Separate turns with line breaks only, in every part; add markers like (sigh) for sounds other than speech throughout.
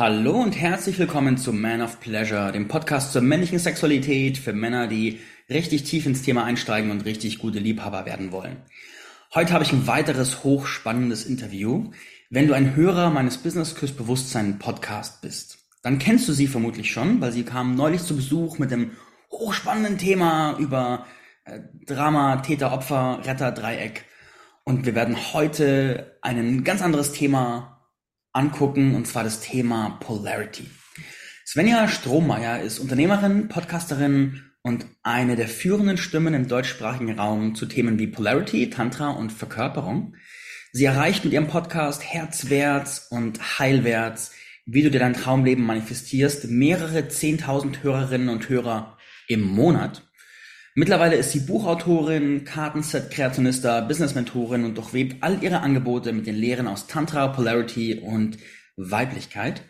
Hallo und herzlich willkommen zu Man of Pleasure, dem Podcast zur männlichen Sexualität für Männer, die richtig tief ins Thema einsteigen und richtig gute Liebhaber werden wollen. Heute habe ich ein weiteres hochspannendes Interview. Wenn du ein Hörer meines Business Küss Bewusstsein Podcast bist, dann kennst du sie vermutlich schon, weil sie kam neulich zu Besuch mit dem hochspannenden Thema über äh, Drama, Täter, Opfer, Retter, Dreieck. Und wir werden heute ein ganz anderes Thema angucken, und zwar das Thema Polarity. Svenja Strohmeier ist Unternehmerin, Podcasterin und eine der führenden Stimmen im deutschsprachigen Raum zu Themen wie Polarity, Tantra und Verkörperung. Sie erreicht mit ihrem Podcast Herzwärts und Heilwärts, wie du dir dein Traumleben manifestierst, mehrere zehntausend Hörerinnen und Hörer im Monat. Mittlerweile ist sie Buchautorin, Kartenset-Kreationista, Business-Mentorin und durchwebt all ihre Angebote mit den Lehren aus Tantra, Polarity und Weiblichkeit.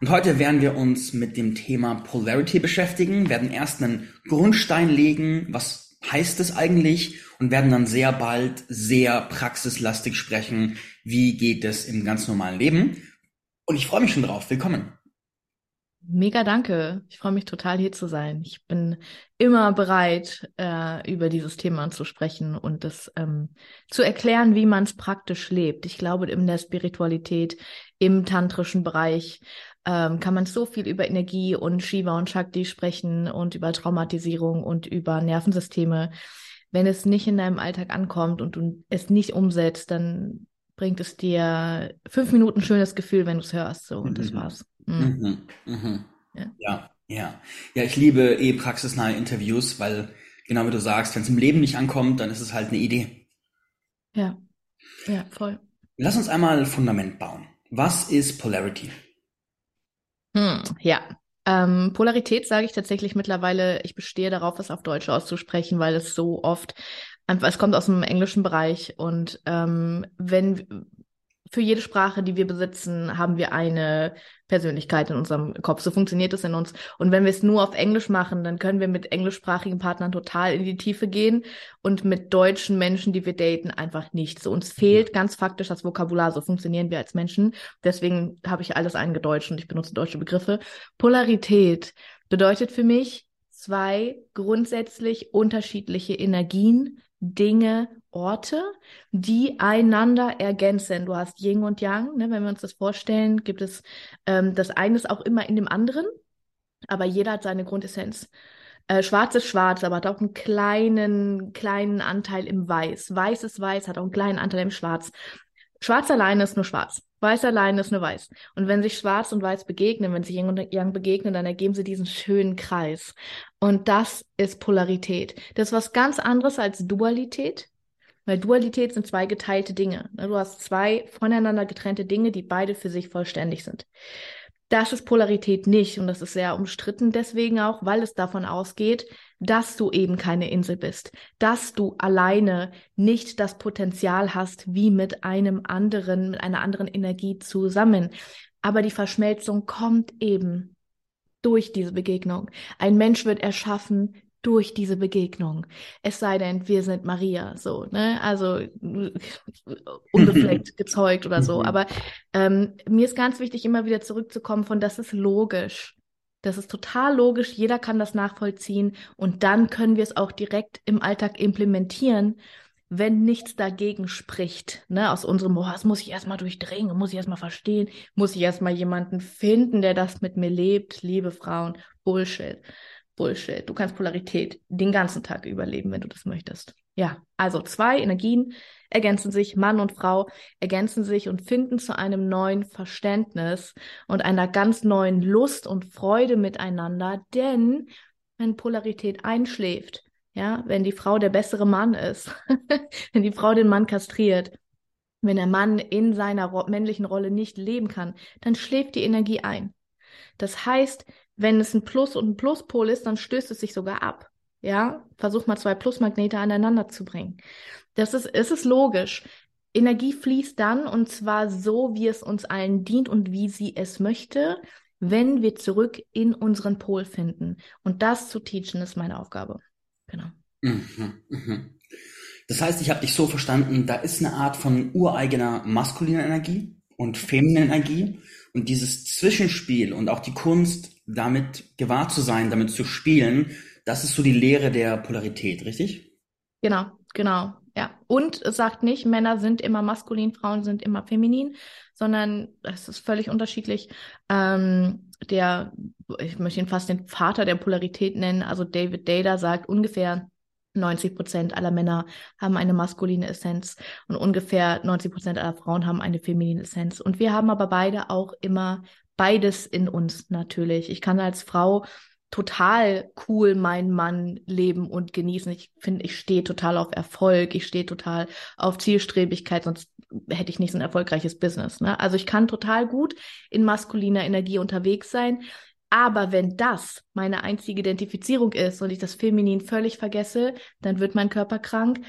Und heute werden wir uns mit dem Thema Polarity beschäftigen, werden erst einen Grundstein legen, was heißt es eigentlich, und werden dann sehr bald sehr praxislastig sprechen, wie geht es im ganz normalen Leben. Und ich freue mich schon drauf. Willkommen.
Mega danke. Ich freue mich total hier zu sein. Ich bin immer bereit, äh, über dieses Thema zu sprechen und das ähm, zu erklären, wie man es praktisch lebt. Ich glaube, in der Spiritualität, im tantrischen Bereich ähm, kann man so viel über Energie und Shiva und Shakti sprechen und über Traumatisierung und über Nervensysteme. Wenn es nicht in deinem Alltag ankommt und du es nicht umsetzt, dann bringt es dir fünf Minuten schönes Gefühl, wenn du es hörst. So, und das mhm. war's. Mhm.
Mhm. mhm. Ja. ja, ja. Ja, ich liebe eh praxisnahe Interviews, weil genau wie du sagst, wenn es im Leben nicht ankommt, dann ist es halt eine Idee.
Ja, ja, voll.
Lass uns einmal Fundament bauen. Was ist Polarity?
Hm, ja, ähm, Polarität sage ich tatsächlich mittlerweile, ich bestehe darauf, es auf Deutsch auszusprechen, weil es so oft, es kommt aus dem englischen Bereich und ähm, wenn für jede Sprache, die wir besitzen, haben wir eine Persönlichkeit in unserem Kopf. So funktioniert es in uns. Und wenn wir es nur auf Englisch machen, dann können wir mit englischsprachigen Partnern total in die Tiefe gehen und mit deutschen Menschen, die wir daten, einfach nicht. So uns fehlt ganz faktisch das Vokabular. So funktionieren wir als Menschen. Deswegen habe ich alles eingedeutscht und ich benutze deutsche Begriffe. Polarität bedeutet für mich zwei grundsätzlich unterschiedliche Energien, Dinge, Orte, die einander ergänzen. Du hast Yin und Yang, ne? wenn wir uns das vorstellen, gibt es ähm, das eine ist auch immer in dem anderen, aber jeder hat seine Grundessenz. Äh, schwarz ist schwarz, aber hat auch einen kleinen, kleinen Anteil im Weiß. Weiß ist weiß, hat auch einen kleinen Anteil im Schwarz. Schwarz alleine ist nur schwarz. Weiß alleine ist nur weiß. Und wenn sich schwarz und weiß begegnen, wenn sich Yin und Yang begegnen, dann ergeben sie diesen schönen Kreis. Und das ist Polarität. Das ist was ganz anderes als Dualität. Weil Dualität sind zwei geteilte Dinge. Du hast zwei voneinander getrennte Dinge, die beide für sich vollständig sind. Das ist Polarität nicht und das ist sehr umstritten deswegen auch, weil es davon ausgeht, dass du eben keine Insel bist, dass du alleine nicht das Potenzial hast, wie mit einem anderen, mit einer anderen Energie zusammen. Aber die Verschmelzung kommt eben durch diese Begegnung. Ein Mensch wird erschaffen durch diese Begegnung. Es sei denn, wir sind Maria, so, ne? Also unbefleckt (laughs) gezeugt oder so. Mhm. Aber ähm, mir ist ganz wichtig, immer wieder zurückzukommen von, das ist logisch. Das ist total logisch, jeder kann das nachvollziehen und dann können wir es auch direkt im Alltag implementieren, wenn nichts dagegen spricht. Ne? Aus unserem, boah, das muss ich erstmal durchdringen, muss ich erstmal verstehen, muss ich erstmal jemanden finden, der das mit mir lebt, liebe Frauen, Bullshit. Bullshit. Du kannst Polarität den ganzen Tag überleben, wenn du das möchtest. Ja, also zwei Energien ergänzen sich, Mann und Frau ergänzen sich und finden zu einem neuen Verständnis und einer ganz neuen Lust und Freude miteinander, denn wenn Polarität einschläft, ja, wenn die Frau der bessere Mann ist, (laughs) wenn die Frau den Mann kastriert, wenn der Mann in seiner männlichen Rolle nicht leben kann, dann schläft die Energie ein. Das heißt, wenn es ein Plus und ein Pluspol ist, dann stößt es sich sogar ab. Ja, versuch mal zwei Plusmagnete aneinander zu bringen. Das ist, es ist logisch. Energie fließt dann und zwar so, wie es uns allen dient und wie sie es möchte, wenn wir zurück in unseren Pol finden. Und das zu teachen ist meine Aufgabe. Genau. Mhm,
mhm. Das heißt, ich habe dich so verstanden, da ist eine Art von ureigener maskuliner Energie und femininer Energie und dieses Zwischenspiel und auch die Kunst, damit gewahr zu sein, damit zu spielen, das ist so die Lehre der Polarität, richtig?
Genau, genau. Ja, und es sagt nicht, Männer sind immer maskulin, Frauen sind immer feminin, sondern es ist völlig unterschiedlich. Ähm, der, ich möchte ihn fast den Vater der Polarität nennen, also David Data sagt ungefähr 90 Prozent aller Männer haben eine maskuline Essenz und ungefähr 90 Prozent aller Frauen haben eine feminine Essenz. Und wir haben aber beide auch immer beides in uns natürlich. Ich kann als Frau total cool meinen Mann leben und genießen. Ich finde, ich stehe total auf Erfolg, ich stehe total auf Zielstrebigkeit, sonst hätte ich nicht so ein erfolgreiches Business. Ne? Also ich kann total gut in maskuliner Energie unterwegs sein. Aber wenn das meine einzige Identifizierung ist und ich das Feminin völlig vergesse, dann wird mein Körper krank.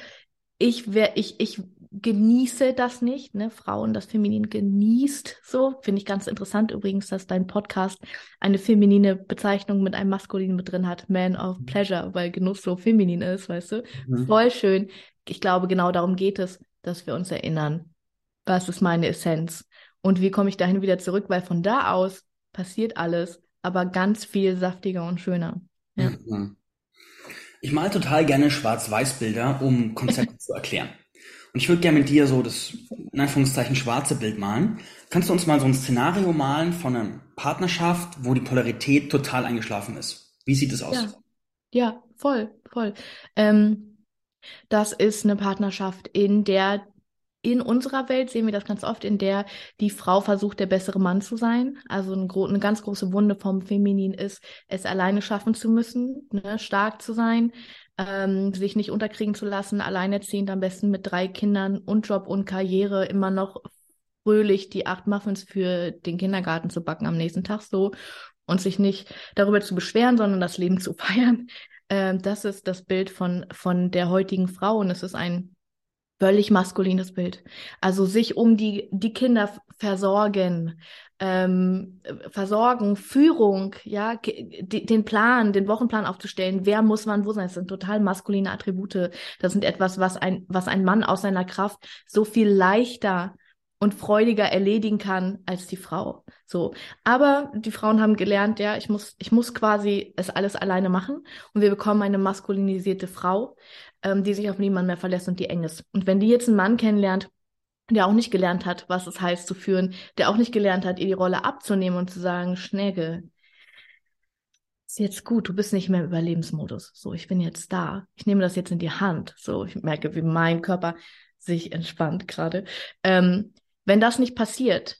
Ich, wär, ich, ich genieße das nicht, ne? Frauen, das Feminin genießt so. Finde ich ganz interessant übrigens, dass dein Podcast eine feminine Bezeichnung mit einem maskulinen mit drin hat, Man of mhm. Pleasure, weil Genuss so feminin ist, weißt du? Mhm. Voll schön. Ich glaube, genau darum geht es, dass wir uns erinnern, was ist meine Essenz und wie komme ich dahin wieder zurück, weil von da aus passiert alles, aber ganz viel saftiger und schöner. Ja. Mhm.
Ich male total gerne Schwarz-Weiß-Bilder, um Konzepte (laughs) zu erklären. Und ich würde gerne mit dir so das, in Anführungszeichen, schwarze Bild malen. Kannst du uns mal so ein Szenario malen von einer Partnerschaft, wo die Polarität total eingeschlafen ist? Wie sieht es aus?
Ja, ja voll, voll. Ähm, das ist eine Partnerschaft, in der in unserer Welt sehen wir das ganz oft, in der die Frau versucht, der bessere Mann zu sein. Also ein eine ganz große Wunde vom Feminin ist, es alleine schaffen zu müssen, ne, stark zu sein, ähm, sich nicht unterkriegen zu lassen, alleinerziehend am besten mit drei Kindern und Job und Karriere immer noch fröhlich die acht Muffins für den Kindergarten zu backen am nächsten Tag so und sich nicht darüber zu beschweren, sondern das Leben zu (laughs) feiern. Ähm, das ist das Bild von, von der heutigen Frau und es ist ein völlig maskulines Bild. Also sich um die, die Kinder versorgen, ähm, Versorgung, Führung, ja, den Plan, den Wochenplan aufzustellen, wer muss wann wo sein, das sind total maskuline Attribute. Das sind etwas, was ein, was ein Mann aus seiner Kraft so viel leichter und freudiger erledigen kann als die Frau. So. Aber die Frauen haben gelernt, ja, ich muss, ich muss quasi es alles alleine machen. Und wir bekommen eine maskulinisierte Frau, ähm, die sich auf niemanden mehr verlässt und die eng ist. Und wenn die jetzt einen Mann kennenlernt, der auch nicht gelernt hat, was es heißt zu führen, der auch nicht gelernt hat, ihr die Rolle abzunehmen und zu sagen, Schnäge, ist jetzt gut, du bist nicht mehr im Überlebensmodus. So, ich bin jetzt da. Ich nehme das jetzt in die Hand. So, ich merke, wie mein Körper sich entspannt gerade. Ähm, wenn das nicht passiert,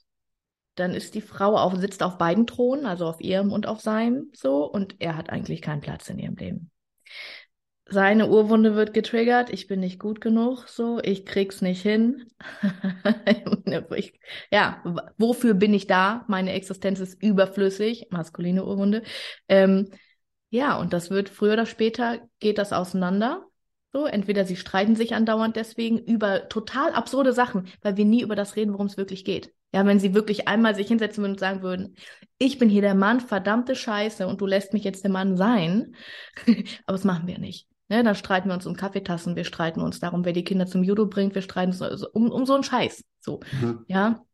dann ist die Frau auf, sitzt auf beiden Thronen, also auf ihrem und auf seinem, so, und er hat eigentlich keinen Platz in ihrem Leben seine Urwunde wird getriggert, ich bin nicht gut genug, so, ich krieg's nicht hin. (laughs) ich, ja, wofür bin ich da? Meine Existenz ist überflüssig, maskuline Urwunde. Ähm, ja, und das wird früher oder später geht das auseinander. So, entweder sie streiten sich andauernd deswegen über total absurde Sachen, weil wir nie über das reden, worum es wirklich geht. Ja, wenn sie wirklich einmal sich hinsetzen würden und sagen würden, ich bin hier der Mann, verdammte Scheiße, und du lässt mich jetzt der Mann sein. (laughs) Aber das machen wir nicht. Ne, dann streiten wir uns um Kaffeetassen, wir streiten uns darum, wer die Kinder zum Judo bringt, wir streiten uns also um, um so einen Scheiß. So, mhm. ja.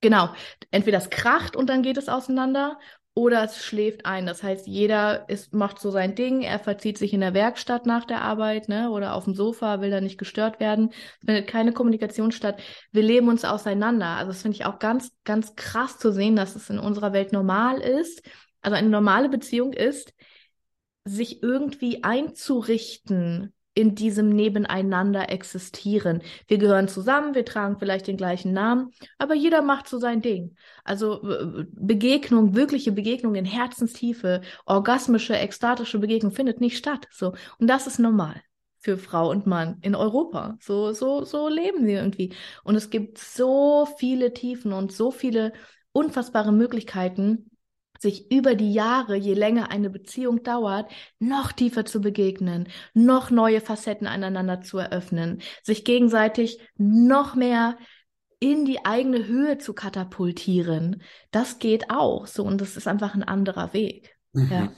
Genau. Entweder es kracht und dann geht es auseinander oder es schläft ein. Das heißt, jeder ist, macht so sein Ding, er verzieht sich in der Werkstatt nach der Arbeit, ne, oder auf dem Sofa, will da nicht gestört werden. Es findet keine Kommunikation statt. Wir leben uns auseinander. Also das finde ich auch ganz, ganz krass zu sehen, dass es in unserer Welt normal ist. Also eine normale Beziehung ist, sich irgendwie einzurichten in diesem Nebeneinander existieren. Wir gehören zusammen, wir tragen vielleicht den gleichen Namen, aber jeder macht so sein Ding. Also Begegnung, wirkliche Begegnung in Herzenstiefe, orgasmische, ekstatische Begegnung findet nicht statt. So und das ist normal für Frau und Mann in Europa. So so so leben wir irgendwie und es gibt so viele Tiefen und so viele unfassbare Möglichkeiten sich über die Jahre, je länger eine Beziehung dauert, noch tiefer zu begegnen, noch neue Facetten aneinander zu eröffnen, sich gegenseitig noch mehr in die eigene Höhe zu katapultieren. Das geht auch so und das ist einfach ein anderer Weg. Mhm. Ja.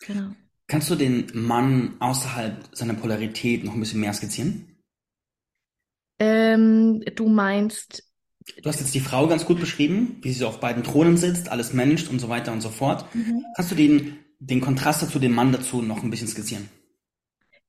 Genau. Kannst du den Mann außerhalb seiner Polarität noch ein bisschen mehr skizzieren?
Ähm, du meinst
Du hast jetzt die Frau ganz gut beschrieben, wie sie auf beiden Thronen sitzt, alles managt und so weiter und so fort. Mhm. Kannst du den, den Kontrast dazu, den Mann dazu noch ein bisschen skizzieren?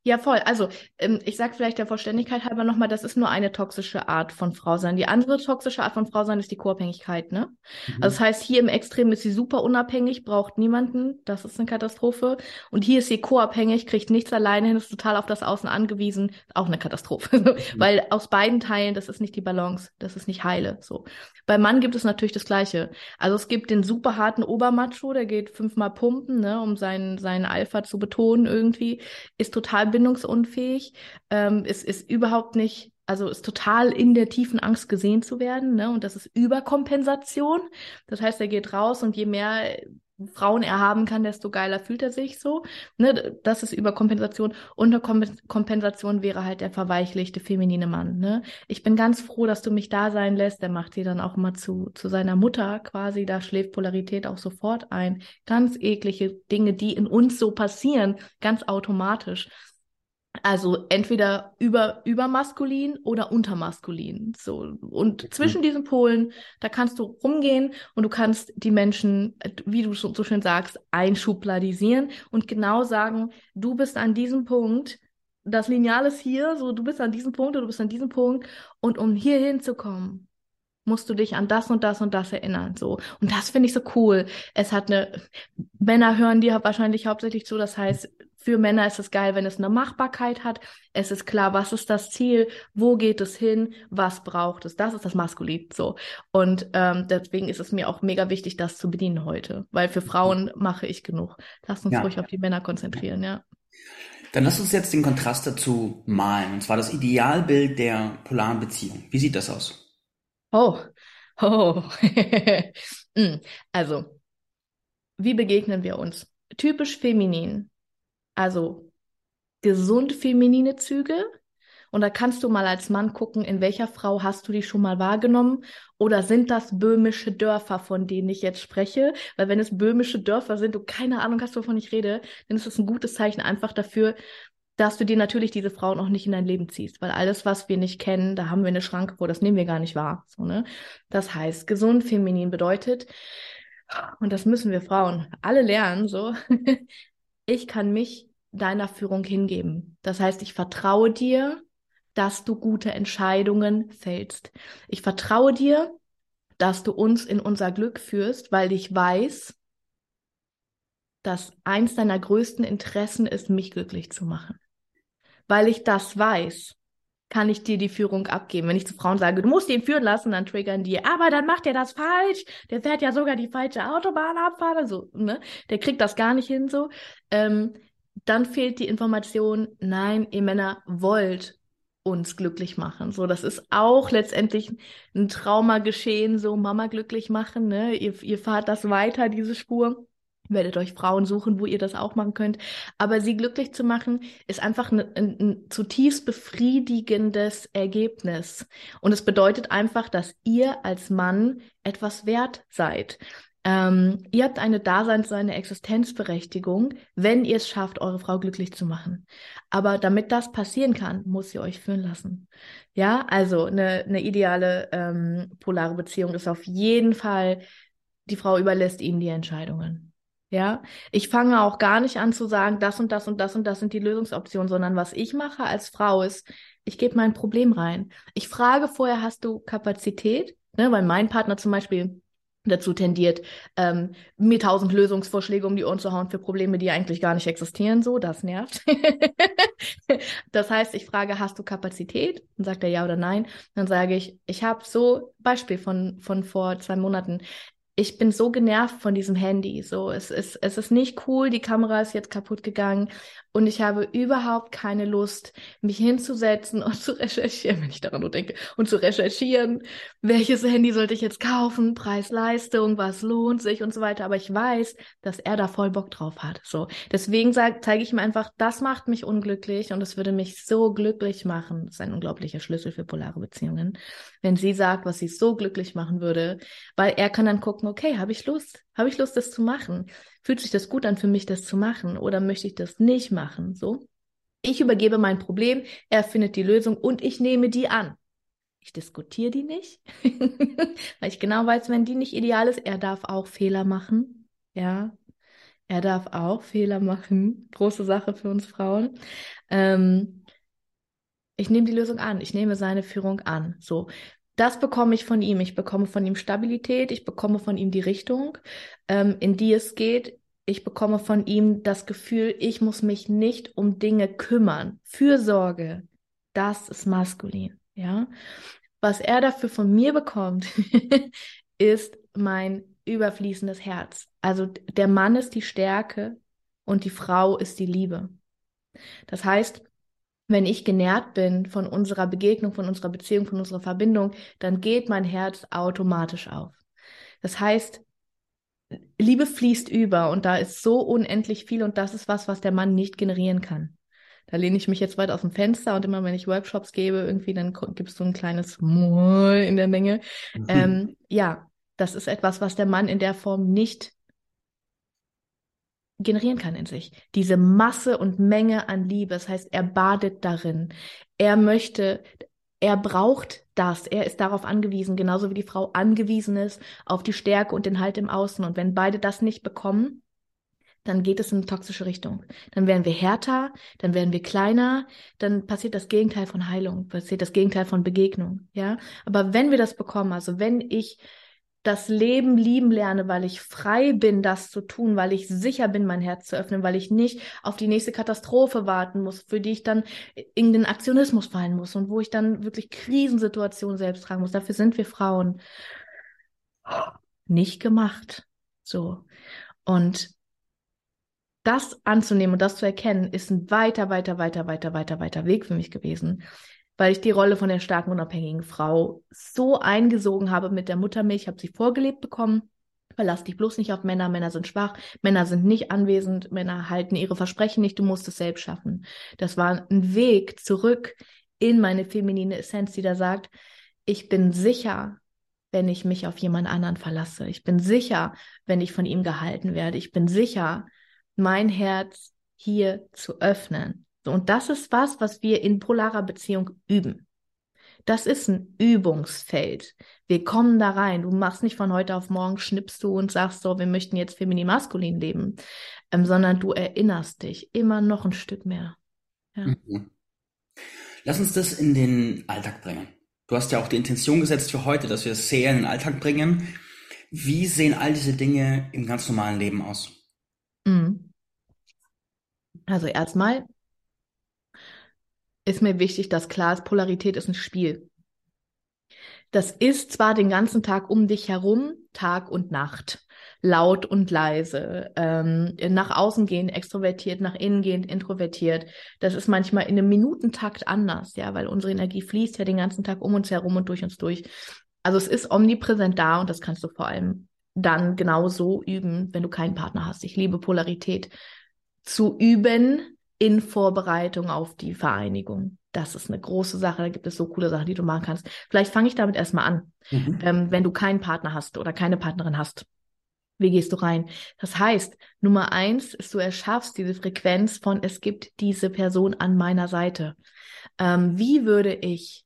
Ja, voll. Also, ähm, ich sage vielleicht der Vollständigkeit halber nochmal, das ist nur eine toxische Art von Frau sein. Die andere toxische Art von Frau sein ist die Co-Abhängigkeit, ne? Mhm. Also das heißt, hier im Extrem ist sie super unabhängig, braucht niemanden, das ist eine Katastrophe. Und hier ist sie co-abhängig, kriegt nichts alleine hin, ist total auf das Außen angewiesen, auch eine Katastrophe. (laughs) mhm. Weil aus beiden Teilen, das ist nicht die Balance, das ist nicht heile. So. Beim Mann gibt es natürlich das Gleiche. Also es gibt den super harten Obermacho, der geht fünfmal pumpen, ne, um seinen, seinen Alpha zu betonen irgendwie, ist total bindungsunfähig, ähm, ist, ist überhaupt nicht, also ist total in der tiefen Angst gesehen zu werden, ne? Und das ist Überkompensation. Das heißt, er geht raus und je mehr Frauen erhaben kann, desto geiler fühlt er sich so. Ne? Das ist Überkompensation. Unterkompensation wäre halt der verweichlichte feminine Mann. Ne? Ich bin ganz froh, dass du mich da sein lässt. Der macht sie dann auch mal zu, zu seiner Mutter quasi. Da schläft Polarität auch sofort ein. Ganz eklige Dinge, die in uns so passieren, ganz automatisch. Also entweder über, übermaskulin oder untermaskulin. So. Und mhm. zwischen diesen Polen, da kannst du rumgehen und du kannst die Menschen, wie du so, so schön sagst, einschubladisieren und genau sagen, du bist an diesem Punkt, das Lineal ist hier, so du bist an diesem Punkt oder du bist an diesem Punkt und um hier hinzukommen, musst du dich an das und das und das erinnern, so. Und das finde ich so cool. Es hat eine, Männer hören dir wahrscheinlich hauptsächlich zu, das heißt, für Männer ist es geil, wenn es eine Machbarkeit hat. Es ist klar, was ist das Ziel, wo geht es hin, was braucht es. Das ist das Maskulin so. Und ähm, deswegen ist es mir auch mega wichtig, das zu bedienen heute, weil für Frauen mache ich genug. Lass uns ja. ruhig auf die Männer konzentrieren, ja.
Dann lass uns jetzt den Kontrast dazu malen, und zwar das Idealbild der polaren Beziehung. Wie sieht das aus?
Oh, (laughs) oh. (laughs) Hm. also, wie begegnen wir uns? Typisch feminin also gesund feminine Züge. Und da kannst du mal als Mann gucken, in welcher Frau hast du die schon mal wahrgenommen? Oder sind das böhmische Dörfer, von denen ich jetzt spreche? Weil wenn es böhmische Dörfer sind, du keine Ahnung hast, wovon ich rede, dann ist das ein gutes Zeichen einfach dafür, dass du dir natürlich diese Frau noch nicht in dein Leben ziehst. Weil alles, was wir nicht kennen, da haben wir eine Schranke vor, das nehmen wir gar nicht wahr. So, ne? Das heißt, gesund feminin bedeutet, und das müssen wir Frauen alle lernen, so, (laughs) ich kann mich deiner Führung hingeben. Das heißt, ich vertraue dir, dass du gute Entscheidungen fällst. Ich vertraue dir, dass du uns in unser Glück führst, weil ich weiß, dass eins deiner größten Interessen ist, mich glücklich zu machen. Weil ich das weiß, kann ich dir die Führung abgeben. Wenn ich zu Frauen sage, du musst ihn führen lassen, dann triggern die, aber dann macht er das falsch. Der fährt ja sogar die falsche Autobahnabfahrt. So, ne? Der kriegt das gar nicht hin so. Ähm, dann fehlt die Information, nein, ihr Männer wollt uns glücklich machen. So, das ist auch letztendlich ein Trauma geschehen, so Mama glücklich machen, ne? Ihr, ihr fahrt das weiter, diese Spur. Werdet euch Frauen suchen, wo ihr das auch machen könnt. Aber sie glücklich zu machen, ist einfach ein, ein, ein zutiefst befriedigendes Ergebnis. Und es bedeutet einfach, dass ihr als Mann etwas wert seid. Ähm, ihr habt eine Daseins-, eine Existenzberechtigung, wenn ihr es schafft, eure Frau glücklich zu machen. Aber damit das passieren kann, muss sie euch führen lassen. Ja, also eine, eine ideale ähm, polare Beziehung ist auf jeden Fall, die Frau überlässt ihm die Entscheidungen. Ja, ich fange auch gar nicht an zu sagen, das und das und das und das sind die Lösungsoptionen, sondern was ich mache als Frau ist, ich gebe mein Problem rein. Ich frage vorher, hast du Kapazität? Ne, weil mein Partner zum Beispiel dazu tendiert, ähm, mir tausend Lösungsvorschläge um die Ohren zu hauen für Probleme, die eigentlich gar nicht existieren, so, das nervt. (laughs) das heißt, ich frage, hast du Kapazität? Dann sagt er ja oder nein. Dann sage ich, ich habe so, Beispiel von, von vor zwei Monaten, ich bin so genervt von diesem Handy. So, es ist, es ist nicht cool, die Kamera ist jetzt kaputt gegangen und ich habe überhaupt keine Lust, mich hinzusetzen und zu recherchieren, wenn ich daran nur denke, und zu recherchieren, welches Handy sollte ich jetzt kaufen, Preis-Leistung, was lohnt sich und so weiter. Aber ich weiß, dass er da voll Bock drauf hat. So, deswegen zeige ich ihm einfach, das macht mich unglücklich und es würde mich so glücklich machen. Das ist ein unglaublicher Schlüssel für polare Beziehungen. Wenn sie sagt, was sie so glücklich machen würde, weil er kann dann gucken, okay, habe ich Lust? Habe ich Lust, das zu machen? Fühlt sich das gut an für mich, das zu machen? Oder möchte ich das nicht machen? So. Ich übergebe mein Problem, er findet die Lösung und ich nehme die an. Ich diskutiere die nicht, (laughs) weil ich genau weiß, wenn die nicht ideal ist, er darf auch Fehler machen. Ja, er darf auch Fehler machen. Große Sache für uns Frauen. Ähm, ich nehme die Lösung an. Ich nehme seine Führung an. So, das bekomme ich von ihm. Ich bekomme von ihm Stabilität. Ich bekomme von ihm die Richtung, ähm, in die es geht. Ich bekomme von ihm das Gefühl, ich muss mich nicht um Dinge kümmern. Fürsorge, das ist maskulin. Ja, was er dafür von mir bekommt, (laughs) ist mein überfließendes Herz. Also der Mann ist die Stärke und die Frau ist die Liebe. Das heißt, wenn ich genährt bin von unserer Begegnung, von unserer Beziehung, von unserer Verbindung, dann geht mein Herz automatisch auf. Das heißt, Liebe fließt über und da ist so unendlich viel und das ist was, was der Mann nicht generieren kann. Da lehne ich mich jetzt weit aus dem Fenster und immer wenn ich Workshops gebe, irgendwie, dann gibt es so ein kleines Moll in der Menge. Mhm. Ähm, ja, das ist etwas, was der Mann in der Form nicht generieren kann in sich. Diese Masse und Menge an Liebe. Das heißt, er badet darin. Er möchte, er braucht das. Er ist darauf angewiesen, genauso wie die Frau angewiesen ist auf die Stärke und den Halt im Außen. Und wenn beide das nicht bekommen, dann geht es in eine toxische Richtung. Dann werden wir härter, dann werden wir kleiner, dann passiert das Gegenteil von Heilung, passiert das Gegenteil von Begegnung, ja. Aber wenn wir das bekommen, also wenn ich das Leben lieben lerne, weil ich frei bin, das zu tun, weil ich sicher bin, mein Herz zu öffnen, weil ich nicht auf die nächste Katastrophe warten muss, für die ich dann in den Aktionismus fallen muss und wo ich dann wirklich Krisensituationen selbst tragen muss. Dafür sind wir Frauen nicht gemacht. So. Und das anzunehmen und das zu erkennen, ist ein weiter, weiter, weiter, weiter, weiter, weiter Weg für mich gewesen weil ich die Rolle von der starken, unabhängigen Frau so eingesogen habe mit der Muttermilch. Ich habe sie vorgelebt bekommen. Verlass dich bloß nicht auf Männer. Männer sind schwach. Männer sind nicht anwesend. Männer halten ihre Versprechen nicht. Du musst es selbst schaffen. Das war ein Weg zurück in meine feminine Essenz, die da sagt, ich bin sicher, wenn ich mich auf jemand anderen verlasse. Ich bin sicher, wenn ich von ihm gehalten werde. Ich bin sicher, mein Herz hier zu öffnen. So, und das ist was, was wir in polarer Beziehung üben. Das ist ein Übungsfeld. Wir kommen da rein. Du machst nicht von heute auf morgen, schnippst du und sagst so, wir möchten jetzt feminin-maskulin leben, ähm, sondern du erinnerst dich immer noch ein Stück mehr. Ja. Mhm.
Lass uns das in den Alltag bringen. Du hast ja auch die Intention gesetzt für heute, dass wir es sehr in den Alltag bringen. Wie sehen all diese Dinge im ganz normalen Leben aus? Mhm.
Also erstmal ist mir wichtig, dass klar ist, Polarität ist ein Spiel. Das ist zwar den ganzen Tag um dich herum, Tag und Nacht, laut und leise, ähm, nach außen gehen, extrovertiert, nach innen gehend, introvertiert. Das ist manchmal in einem Minutentakt anders, ja, weil unsere Energie fließt ja den ganzen Tag um uns herum und durch uns durch. Also es ist omnipräsent da und das kannst du vor allem dann genau so üben, wenn du keinen Partner hast. Ich liebe Polarität zu üben, in Vorbereitung auf die Vereinigung. Das ist eine große Sache. Da gibt es so coole Sachen, die du machen kannst. Vielleicht fange ich damit erstmal an. Mhm. Ähm, wenn du keinen Partner hast oder keine Partnerin hast, wie gehst du rein? Das heißt, Nummer eins ist, du erschaffst diese Frequenz von, es gibt diese Person an meiner Seite. Ähm, wie würde ich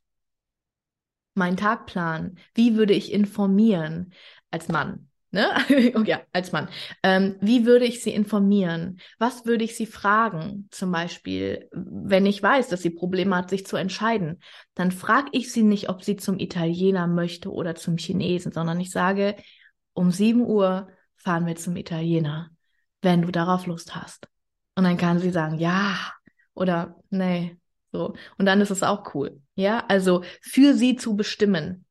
meinen Tag planen? Wie würde ich informieren als Mann? Ne? (laughs) ja, als Mann. Ähm, wie würde ich sie informieren? Was würde ich sie fragen? Zum Beispiel, wenn ich weiß, dass sie Probleme hat, sich zu entscheiden, dann frage ich sie nicht, ob sie zum Italiener möchte oder zum Chinesen, sondern ich sage, um 7 Uhr fahren wir zum Italiener, wenn du darauf Lust hast. Und dann kann sie sagen, ja oder nee. So. Und dann ist es auch cool. Ja, also für sie zu bestimmen.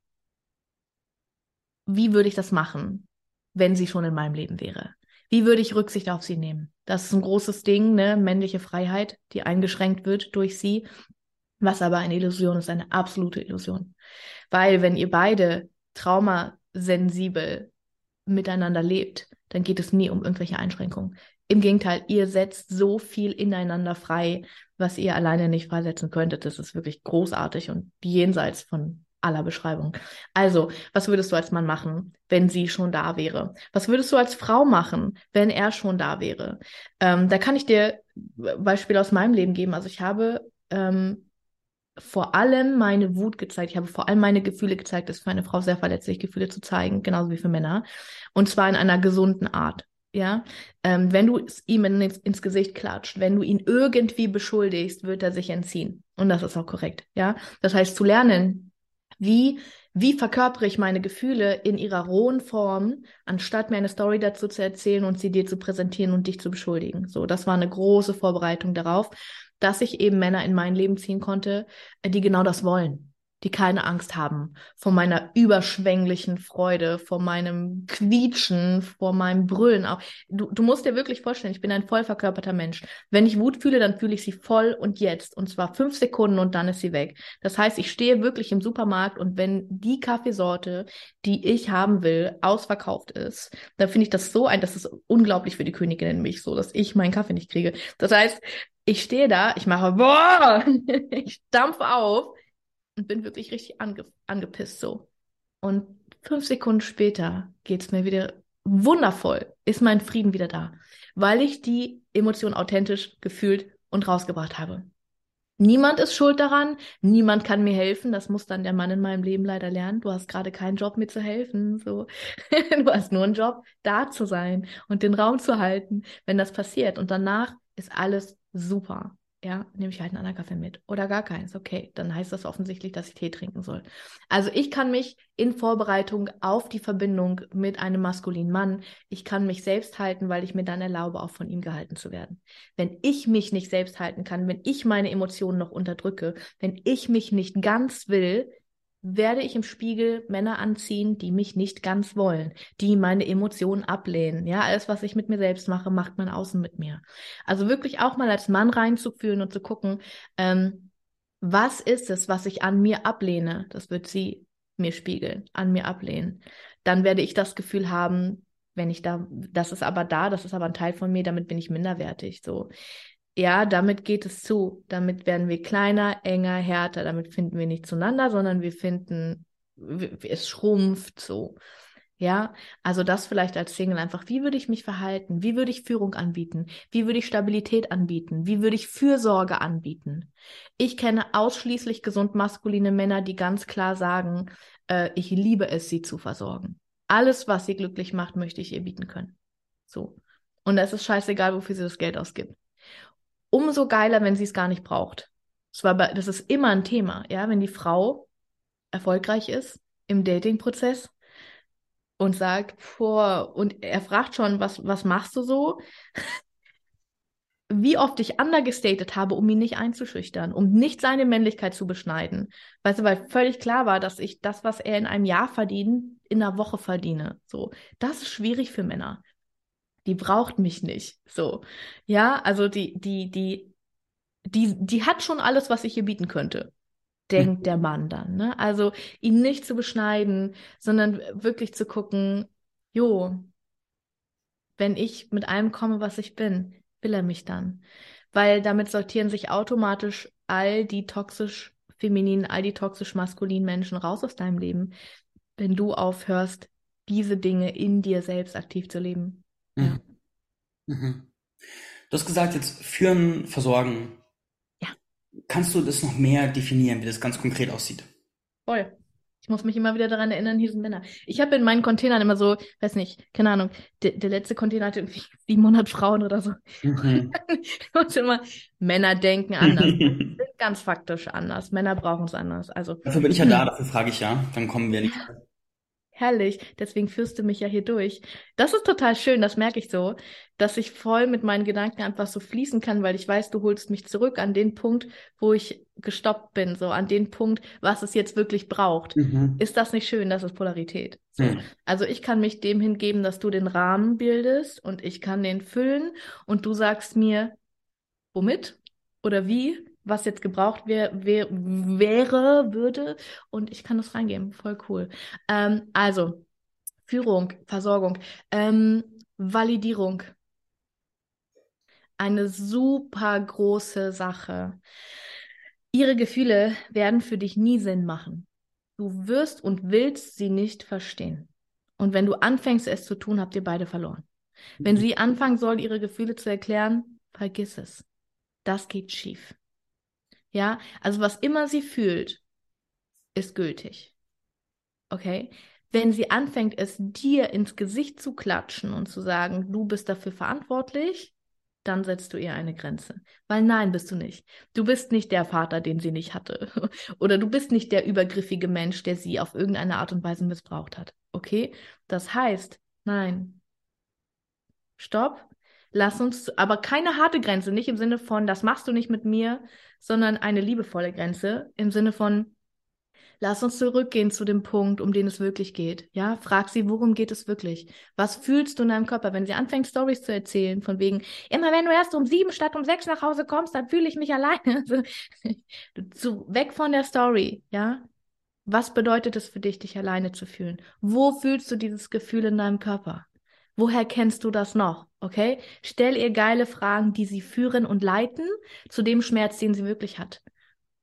Wie würde ich das machen? Wenn sie schon in meinem Leben wäre? Wie würde ich Rücksicht auf sie nehmen? Das ist ein großes Ding, ne? Männliche Freiheit, die eingeschränkt wird durch sie, was aber eine Illusion ist, eine absolute Illusion. Weil wenn ihr beide traumasensibel miteinander lebt, dann geht es nie um irgendwelche Einschränkungen. Im Gegenteil, ihr setzt so viel ineinander frei, was ihr alleine nicht freisetzen könntet. Das ist wirklich großartig und jenseits von aller Beschreibung. Also, was würdest du als Mann machen, wenn sie schon da wäre? Was würdest du als Frau machen, wenn er schon da wäre? Ähm, da kann ich dir Beispiele aus meinem Leben geben. Also ich habe ähm, vor allem meine Wut gezeigt. Ich habe vor allem meine Gefühle gezeigt. Das ist für eine Frau sehr verletzlich, Gefühle zu zeigen, genauso wie für Männer. Und zwar in einer gesunden Art. Ja, ähm, wenn du es ihm ins, ins, Gesicht klatscht, wenn du ihn irgendwie beschuldigst, wird er sich entziehen. Und das ist auch korrekt. Ja, das heißt, zu lernen, wie, wie verkörpere ich meine Gefühle in ihrer rohen Form, anstatt mir eine Story dazu zu erzählen und sie dir zu präsentieren und dich zu beschuldigen. So, das war eine große Vorbereitung darauf, dass ich eben Männer in mein Leben ziehen konnte, die genau das wollen die keine Angst haben vor meiner überschwänglichen Freude, vor meinem Quietschen, vor meinem Brüllen. Auch du, du musst dir wirklich vorstellen, ich bin ein voll verkörperter Mensch. Wenn ich Wut fühle, dann fühle ich sie voll und jetzt. Und zwar fünf Sekunden und dann ist sie weg. Das heißt, ich stehe wirklich im Supermarkt und wenn die Kaffeesorte, die ich haben will, ausverkauft ist, dann finde ich das so ein, das ist unglaublich für die Königin in mich, so dass ich meinen Kaffee nicht kriege. Das heißt, ich stehe da, ich mache, boah, (laughs) ich dampfe auf, und bin wirklich richtig ange angepisst so. Und fünf Sekunden später geht's mir wieder wundervoll, ist mein Frieden wieder da, weil ich die Emotion authentisch gefühlt und rausgebracht habe. Niemand ist schuld daran, niemand kann mir helfen. Das muss dann der Mann in meinem Leben leider lernen. Du hast gerade keinen Job, mir zu helfen. So, (laughs) du hast nur einen Job, da zu sein und den Raum zu halten, wenn das passiert. Und danach ist alles super ja, nehme ich halt einen anderen Kaffee mit. Oder gar keins. Okay, dann heißt das offensichtlich, dass ich Tee trinken soll. Also ich kann mich in Vorbereitung auf die Verbindung mit einem maskulinen Mann, ich kann mich selbst halten, weil ich mir dann erlaube, auch von ihm gehalten zu werden. Wenn ich mich nicht selbst halten kann, wenn ich meine Emotionen noch unterdrücke, wenn ich mich nicht ganz will, werde ich im Spiegel Männer anziehen, die mich nicht ganz wollen, die meine Emotionen ablehnen. Ja, alles, was ich mit mir selbst mache, macht mein Außen mit mir. Also wirklich auch mal als Mann reinzufühlen und zu gucken, ähm, was ist es, was ich an mir ablehne? Das wird sie mir spiegeln, an mir ablehnen. Dann werde ich das Gefühl haben, wenn ich da, das ist aber da, das ist aber ein Teil von mir, damit bin ich minderwertig. So, ja, damit geht es zu. Damit werden wir kleiner, enger, härter. Damit finden wir nicht zueinander, sondern wir finden, es schrumpft so. Ja, also das vielleicht als Single einfach. Wie würde ich mich verhalten? Wie würde ich Führung anbieten? Wie würde ich Stabilität anbieten? Wie würde ich Fürsorge anbieten? Ich kenne ausschließlich gesund maskuline Männer, die ganz klar sagen, äh, ich liebe es, sie zu versorgen. Alles, was sie glücklich macht, möchte ich ihr bieten können. So. Und es ist scheißegal, wofür sie das Geld ausgibt umso geiler, wenn sie es gar nicht braucht. Das, war, das ist immer ein Thema, ja, wenn die Frau erfolgreich ist im Dating-Prozess und sagt, vor, und er fragt schon, was, was machst du so? (laughs) Wie oft ich undergestatet habe, um ihn nicht einzuschüchtern, um nicht seine Männlichkeit zu beschneiden. Weißt du, weil völlig klar war, dass ich das, was er in einem Jahr verdient, in einer Woche verdiene. So, das ist schwierig für Männer die braucht mich nicht. So. Ja, also die, die, die, die, die hat schon alles, was ich ihr bieten könnte. Denkt mhm. der Mann dann, ne? Also ihn nicht zu beschneiden, sondern wirklich zu gucken, jo, wenn ich mit allem komme, was ich bin, will er mich dann. Weil damit sortieren sich automatisch all die toxisch femininen, all die toxisch maskulinen Menschen raus aus deinem Leben, wenn du aufhörst, diese Dinge in dir selbst aktiv zu leben. Ja.
Mhm. Du hast gesagt, jetzt führen, versorgen.
Ja.
Kannst du das noch mehr definieren, wie das ganz konkret aussieht?
Voll. Ich muss mich immer wieder daran erinnern, hier sind Männer. Ich habe in meinen Containern immer so, weiß nicht, keine Ahnung, der, der letzte Container hatte irgendwie (laughs) 700 Frauen oder so. Mhm. (laughs) ich muss immer, Männer denken anders, (laughs) ganz faktisch anders. Männer brauchen es anders. Also,
dafür bin ich ja da, dafür frage ich ja. Dann kommen wir nicht.
Herrlich, deswegen führst du mich ja hier durch. Das ist total schön, das merke ich so, dass ich voll mit meinen Gedanken einfach so fließen kann, weil ich weiß, du holst mich zurück an den Punkt, wo ich gestoppt bin, so an den Punkt, was es jetzt wirklich braucht. Mhm. Ist das nicht schön? Das ist Polarität. So. Mhm. Also ich kann mich dem hingeben, dass du den Rahmen bildest und ich kann den füllen und du sagst mir, womit oder wie was jetzt gebraucht wär, wär, wäre, würde. Und ich kann das reingeben. Voll cool. Ähm, also, Führung, Versorgung, ähm, Validierung. Eine super große Sache. Ihre Gefühle werden für dich nie Sinn machen. Du wirst und willst sie nicht verstehen. Und wenn du anfängst, es zu tun, habt ihr beide verloren. Wenn mhm. sie anfangen soll, ihre Gefühle zu erklären, vergiss es. Das geht schief. Ja, also was immer sie fühlt, ist gültig. Okay? Wenn sie anfängt, es dir ins Gesicht zu klatschen und zu sagen, du bist dafür verantwortlich, dann setzt du ihr eine Grenze. Weil nein, bist du nicht. Du bist nicht der Vater, den sie nicht hatte. (laughs) Oder du bist nicht der übergriffige Mensch, der sie auf irgendeine Art und Weise missbraucht hat. Okay? Das heißt, nein. Stopp. Lass uns, aber keine harte Grenze, nicht im Sinne von, das machst du nicht mit mir, sondern eine liebevolle Grenze im Sinne von, Lass uns zurückgehen zu dem Punkt, um den es wirklich geht. Ja, frag sie, worum geht es wirklich? Was fühlst du in deinem Körper, wenn sie anfängt, Stories zu erzählen, von wegen, immer wenn du erst um sieben statt um sechs nach Hause kommst, dann fühle ich mich alleine. (laughs) zu, weg von der Story, ja. Was bedeutet es für dich, dich alleine zu fühlen? Wo fühlst du dieses Gefühl in deinem Körper? Woher kennst du das noch? Okay? Stell ihr geile Fragen, die sie führen und leiten zu dem Schmerz, den sie wirklich hat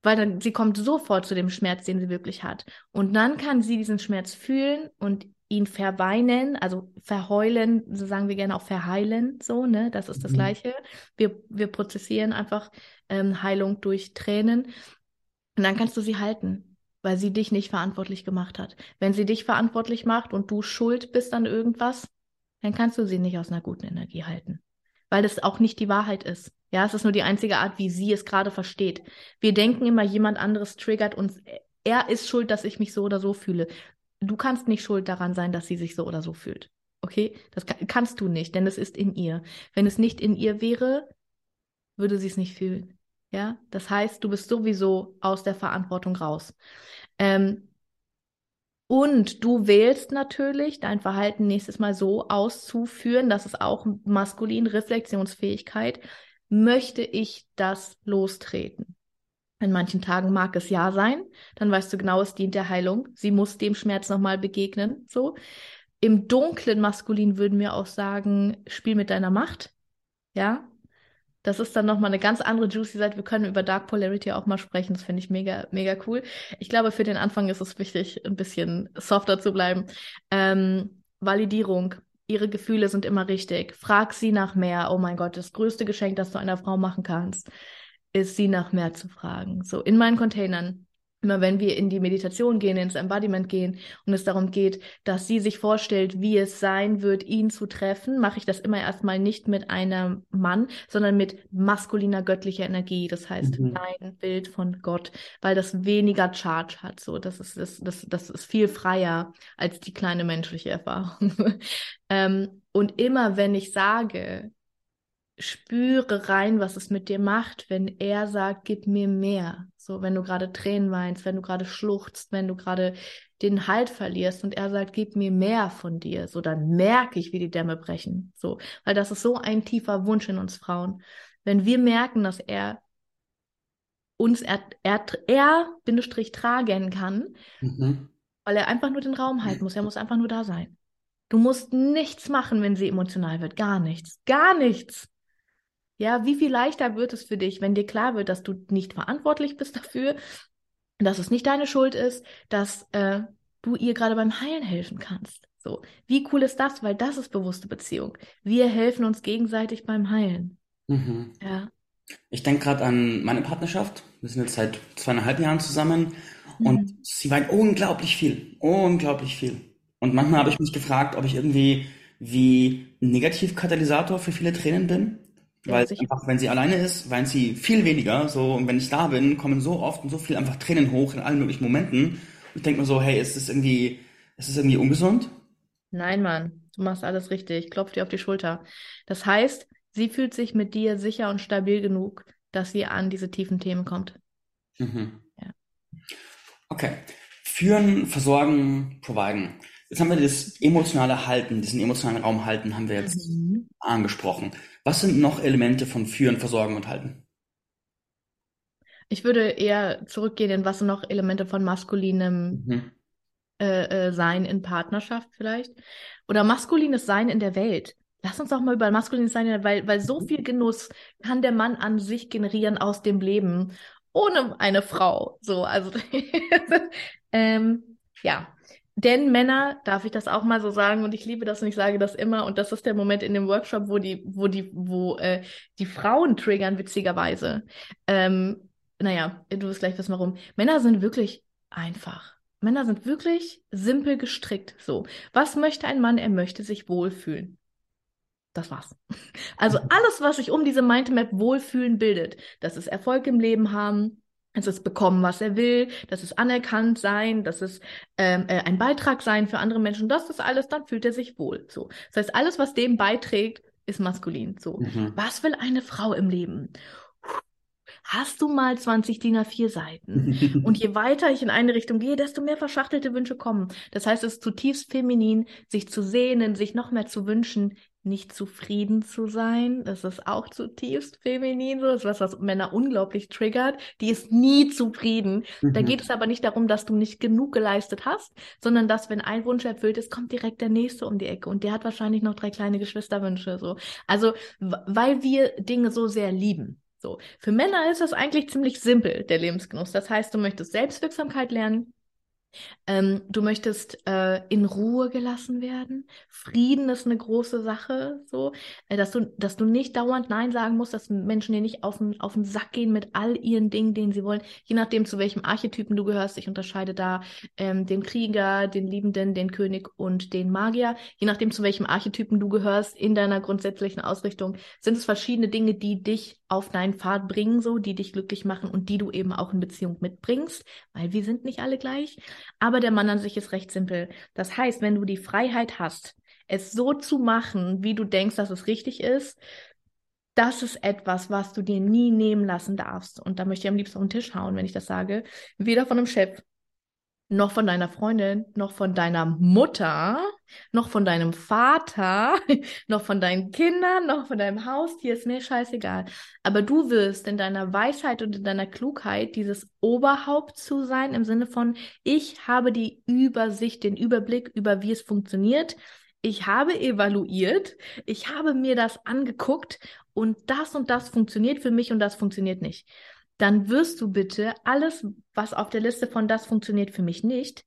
weil dann sie kommt sofort zu dem Schmerz, den sie wirklich hat. Und dann kann sie diesen Schmerz fühlen und ihn verweinen, also verheulen, so sagen wir gerne auch verheilen, so, ne? Das ist das mhm. Gleiche. Wir, wir prozessieren einfach ähm, Heilung durch Tränen. Und dann kannst du sie halten, weil sie dich nicht verantwortlich gemacht hat. Wenn sie dich verantwortlich macht und du schuld bist an irgendwas, dann kannst du sie nicht aus einer guten Energie halten. Weil das auch nicht die Wahrheit ist. Ja, es ist nur die einzige Art, wie sie es gerade versteht. Wir denken immer, jemand anderes triggert uns. Er ist schuld, dass ich mich so oder so fühle. Du kannst nicht schuld daran sein, dass sie sich so oder so fühlt. Okay? Das kannst du nicht, denn es ist in ihr. Wenn es nicht in ihr wäre, würde sie es nicht fühlen. Ja? Das heißt, du bist sowieso aus der Verantwortung raus. Ähm, und du wählst natürlich dein Verhalten nächstes Mal so auszuführen, das ist auch maskulin Reflexionsfähigkeit, möchte ich das lostreten? In manchen Tagen mag es ja sein, dann weißt du genau, es dient der Heilung. Sie muss dem Schmerz nochmal begegnen, so. Im dunklen Maskulin würden wir auch sagen, spiel mit deiner Macht. Ja. Das ist dann nochmal eine ganz andere juicy Seite. Wir können über Dark Polarity auch mal sprechen. Das finde ich mega, mega cool. Ich glaube, für den Anfang ist es wichtig, ein bisschen softer zu bleiben. Ähm, Validierung ihre Gefühle sind immer richtig. Frag sie nach mehr. Oh mein Gott, das größte Geschenk, das du einer Frau machen kannst, ist sie nach mehr zu fragen. So in meinen Containern Immer wenn wir in die Meditation gehen, ins Embodiment gehen und es darum geht, dass sie sich vorstellt, wie es sein wird, ihn zu treffen, mache ich das immer erstmal nicht mit einem Mann, sondern mit maskuliner göttlicher Energie. Das heißt, mhm. ein Bild von Gott, weil das weniger Charge hat. So, das ist, das, das, das ist viel freier als die kleine menschliche Erfahrung. (laughs) ähm, und immer wenn ich sage, spüre rein, was es mit dir macht, wenn er sagt, gib mir mehr. So, wenn du gerade Tränen weinst, wenn du gerade schluchzt, wenn du gerade den Halt verlierst und er sagt, gib mir mehr von dir. So, dann merke ich, wie die Dämme brechen. So, weil das ist so ein tiefer Wunsch in uns Frauen. Wenn wir merken, dass er uns er, er, er Bindestrich tragen kann, mhm. weil er einfach nur den Raum halten muss. Er muss einfach nur da sein. Du musst nichts machen, wenn sie emotional wird. Gar nichts. Gar nichts. Ja, wie viel leichter wird es für dich, wenn dir klar wird, dass du nicht verantwortlich bist dafür, dass es nicht deine Schuld ist, dass äh, du ihr gerade beim Heilen helfen kannst. So, wie cool ist das? Weil das ist bewusste Beziehung. Wir helfen uns gegenseitig beim Heilen.
Mhm. Ja. Ich denke gerade an meine Partnerschaft. Wir sind jetzt seit zweieinhalb Jahren zusammen mhm. und sie weint unglaublich viel, unglaublich viel. Und manchmal habe ich mich gefragt, ob ich irgendwie wie Negativkatalysator für viele Tränen bin. Weil ja, einfach, wenn sie alleine ist, weint sie viel weniger. So, und wenn ich da bin, kommen so oft und so viel einfach Tränen hoch in allen möglichen Momenten. Und ich denke mir so, hey, ist das irgendwie, ist das irgendwie ungesund?
Nein, Mann, du machst alles richtig. Ich klopfe dir auf die Schulter. Das heißt, sie fühlt sich mit dir sicher und stabil genug, dass sie an diese tiefen Themen kommt.
Mhm. Ja. Okay. Führen, versorgen, providen. Jetzt haben wir das emotionale Halten, diesen emotionalen Raum halten, haben wir jetzt mhm. angesprochen. Was sind noch Elemente von Führen, Versorgen und Halten?
Ich würde eher zurückgehen in was sind noch Elemente von maskulinem mhm. äh, äh, Sein in Partnerschaft vielleicht. Oder maskulines Sein in der Welt. Lass uns doch mal über maskulines Sein, weil, weil so viel Genuss kann der Mann an sich generieren aus dem Leben ohne eine Frau. So, also (laughs) ähm, ja. Denn Männer, darf ich das auch mal so sagen, und ich liebe das und ich sage das immer, und das ist der Moment in dem Workshop, wo die, wo die, wo äh, die Frauen triggern, witzigerweise. Ähm, naja, du wirst gleich wissen, warum. Männer sind wirklich einfach. Männer sind wirklich simpel gestrickt. So, was möchte ein Mann? Er möchte sich wohlfühlen. Das war's. Also alles, was sich um diese Mindmap Wohlfühlen bildet, das ist Erfolg im Leben haben, das ist bekommen, was er will, das ist anerkannt sein, das ist ähm, äh, ein Beitrag sein für andere Menschen, das ist alles, dann fühlt er sich wohl. So, das heißt, alles, was dem beiträgt, ist maskulin. So, mhm. was will eine Frau im Leben? hast du mal 20 DIN A4 Seiten. (laughs) und je weiter ich in eine Richtung gehe, desto mehr verschachtelte Wünsche kommen. Das heißt, es ist zutiefst feminin, sich zu sehnen, sich noch mehr zu wünschen, nicht zufrieden zu sein. Das ist auch zutiefst feminin, so das ist was, was Männer unglaublich triggert. Die ist nie zufrieden. Mhm. Da geht es aber nicht darum, dass du nicht genug geleistet hast, sondern dass, wenn ein Wunsch erfüllt ist, kommt direkt der nächste um die Ecke und der hat wahrscheinlich noch drei kleine Geschwisterwünsche, so. Also, weil wir Dinge so sehr lieben. So. Für Männer ist das eigentlich ziemlich simpel, der Lebensgenuss. Das heißt, du möchtest Selbstwirksamkeit lernen, ähm, du möchtest äh, in Ruhe gelassen werden. Frieden ist eine große Sache, so, äh, dass du, dass du nicht dauernd Nein sagen musst, dass Menschen dir nicht auf den, auf den Sack gehen mit all ihren Dingen, denen sie wollen. Je nachdem, zu welchem Archetypen du gehörst. Ich unterscheide da ähm, den Krieger, den Liebenden, den König und den Magier. Je nachdem, zu welchem Archetypen du gehörst in deiner grundsätzlichen Ausrichtung, sind es verschiedene Dinge, die dich auf deinen Pfad bringen, so, die dich glücklich machen und die du eben auch in Beziehung mitbringst, weil wir sind nicht alle gleich. Aber der Mann an sich ist recht simpel. Das heißt, wenn du die Freiheit hast, es so zu machen, wie du denkst, dass es richtig ist, das ist etwas, was du dir nie nehmen lassen darfst. Und da möchte ich am liebsten auf den Tisch hauen, wenn ich das sage. Weder von einem Chef, noch von deiner Freundin, noch von deiner Mutter, noch von deinem Vater, (laughs) noch von deinen Kindern, noch von deinem Haustier, ist mir scheißegal. Aber du wirst in deiner Weisheit und in deiner Klugheit dieses Oberhaupt zu sein, im Sinne von, ich habe die Übersicht, den Überblick über, wie es funktioniert. Ich habe evaluiert, ich habe mir das angeguckt und das und das funktioniert für mich und das funktioniert nicht dann wirst du bitte alles, was auf der Liste von das funktioniert für mich nicht,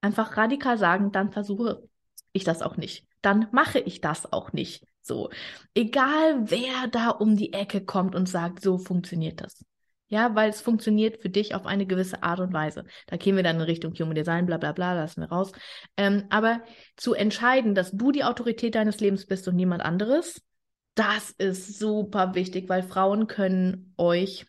einfach radikal sagen, dann versuche ich das auch nicht. Dann mache ich das auch nicht. So. Egal wer da um die Ecke kommt und sagt, so funktioniert das. Ja, weil es funktioniert für dich auf eine gewisse Art und Weise. Da gehen wir dann in Richtung Human Design, bla bla bla, lassen wir raus. Ähm, aber zu entscheiden, dass du die Autorität deines Lebens bist und niemand anderes, das ist super wichtig, weil Frauen können euch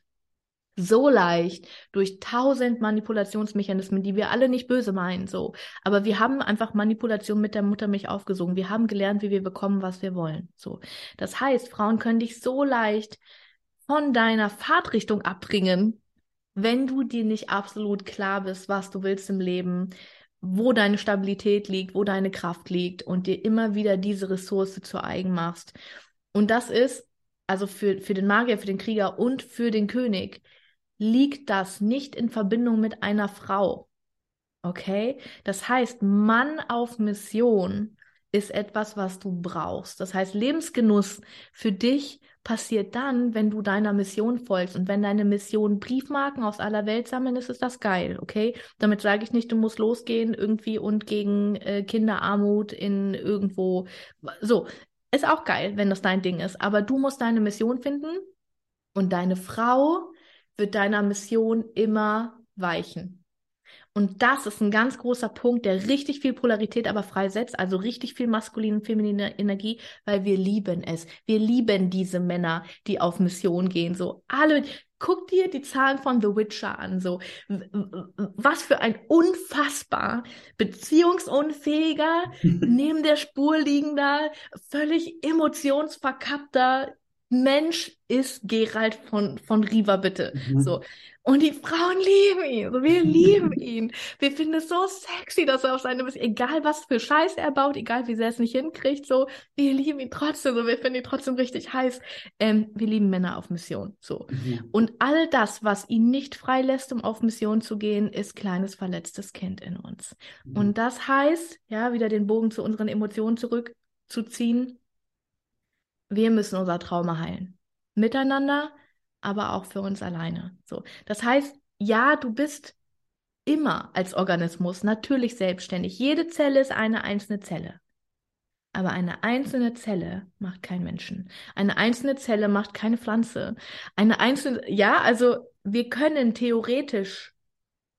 so leicht durch tausend Manipulationsmechanismen, die wir alle nicht böse meinen, so. Aber wir haben einfach Manipulation mit der Muttermilch aufgesogen. Wir haben gelernt, wie wir bekommen, was wir wollen, so. Das heißt, Frauen können dich so leicht von deiner Fahrtrichtung abbringen, wenn du dir nicht absolut klar bist, was du willst im Leben, wo deine Stabilität liegt, wo deine Kraft liegt und dir immer wieder diese Ressource zu eigen machst. Und das ist also für, für den Magier, für den Krieger und für den König liegt das nicht in Verbindung mit einer Frau. Okay? Das heißt, Mann auf Mission ist etwas, was du brauchst. Das heißt, Lebensgenuss für dich passiert dann, wenn du deiner Mission folgst. Und wenn deine Mission Briefmarken aus aller Welt sammeln, ist, ist das geil, okay? Damit sage ich nicht, du musst losgehen irgendwie und gegen äh, Kinderarmut in irgendwo. So, ist auch geil, wenn das dein Ding ist. Aber du musst deine Mission finden und deine Frau wird deiner Mission immer weichen. Und das ist ein ganz großer Punkt, der richtig viel Polarität aber freisetzt, also richtig viel maskuline und feminine Energie, weil wir lieben es. Wir lieben diese Männer, die auf Mission gehen. So alle, guck dir die Zahlen von The Witcher an. So was für ein unfassbar beziehungsunfähiger, (laughs) neben der Spur liegender, völlig emotionsverkappter Mensch ist Gerald von, von Riva, bitte. Mhm. So. Und die Frauen lieben ihn. So, wir lieben (laughs) ihn. Wir finden es so sexy, dass er auf seine, egal was für Scheiße er baut, egal wie sehr es nicht hinkriegt, so, wir lieben ihn trotzdem, so, wir finden ihn trotzdem richtig heiß. Ähm, wir lieben Männer auf Mission, so. Mhm. Und all das, was ihn nicht freilässt, um auf Mission zu gehen, ist kleines verletztes Kind in uns. Mhm. Und das heißt, ja, wieder den Bogen zu unseren Emotionen zurückzuziehen, wir müssen unser Trauma heilen. Miteinander, aber auch für uns alleine. So. Das heißt, ja, du bist immer als Organismus natürlich selbstständig. Jede Zelle ist eine einzelne Zelle. Aber eine einzelne Zelle macht keinen Menschen. Eine einzelne Zelle macht keine Pflanze. Eine einzelne, ja, also wir können theoretisch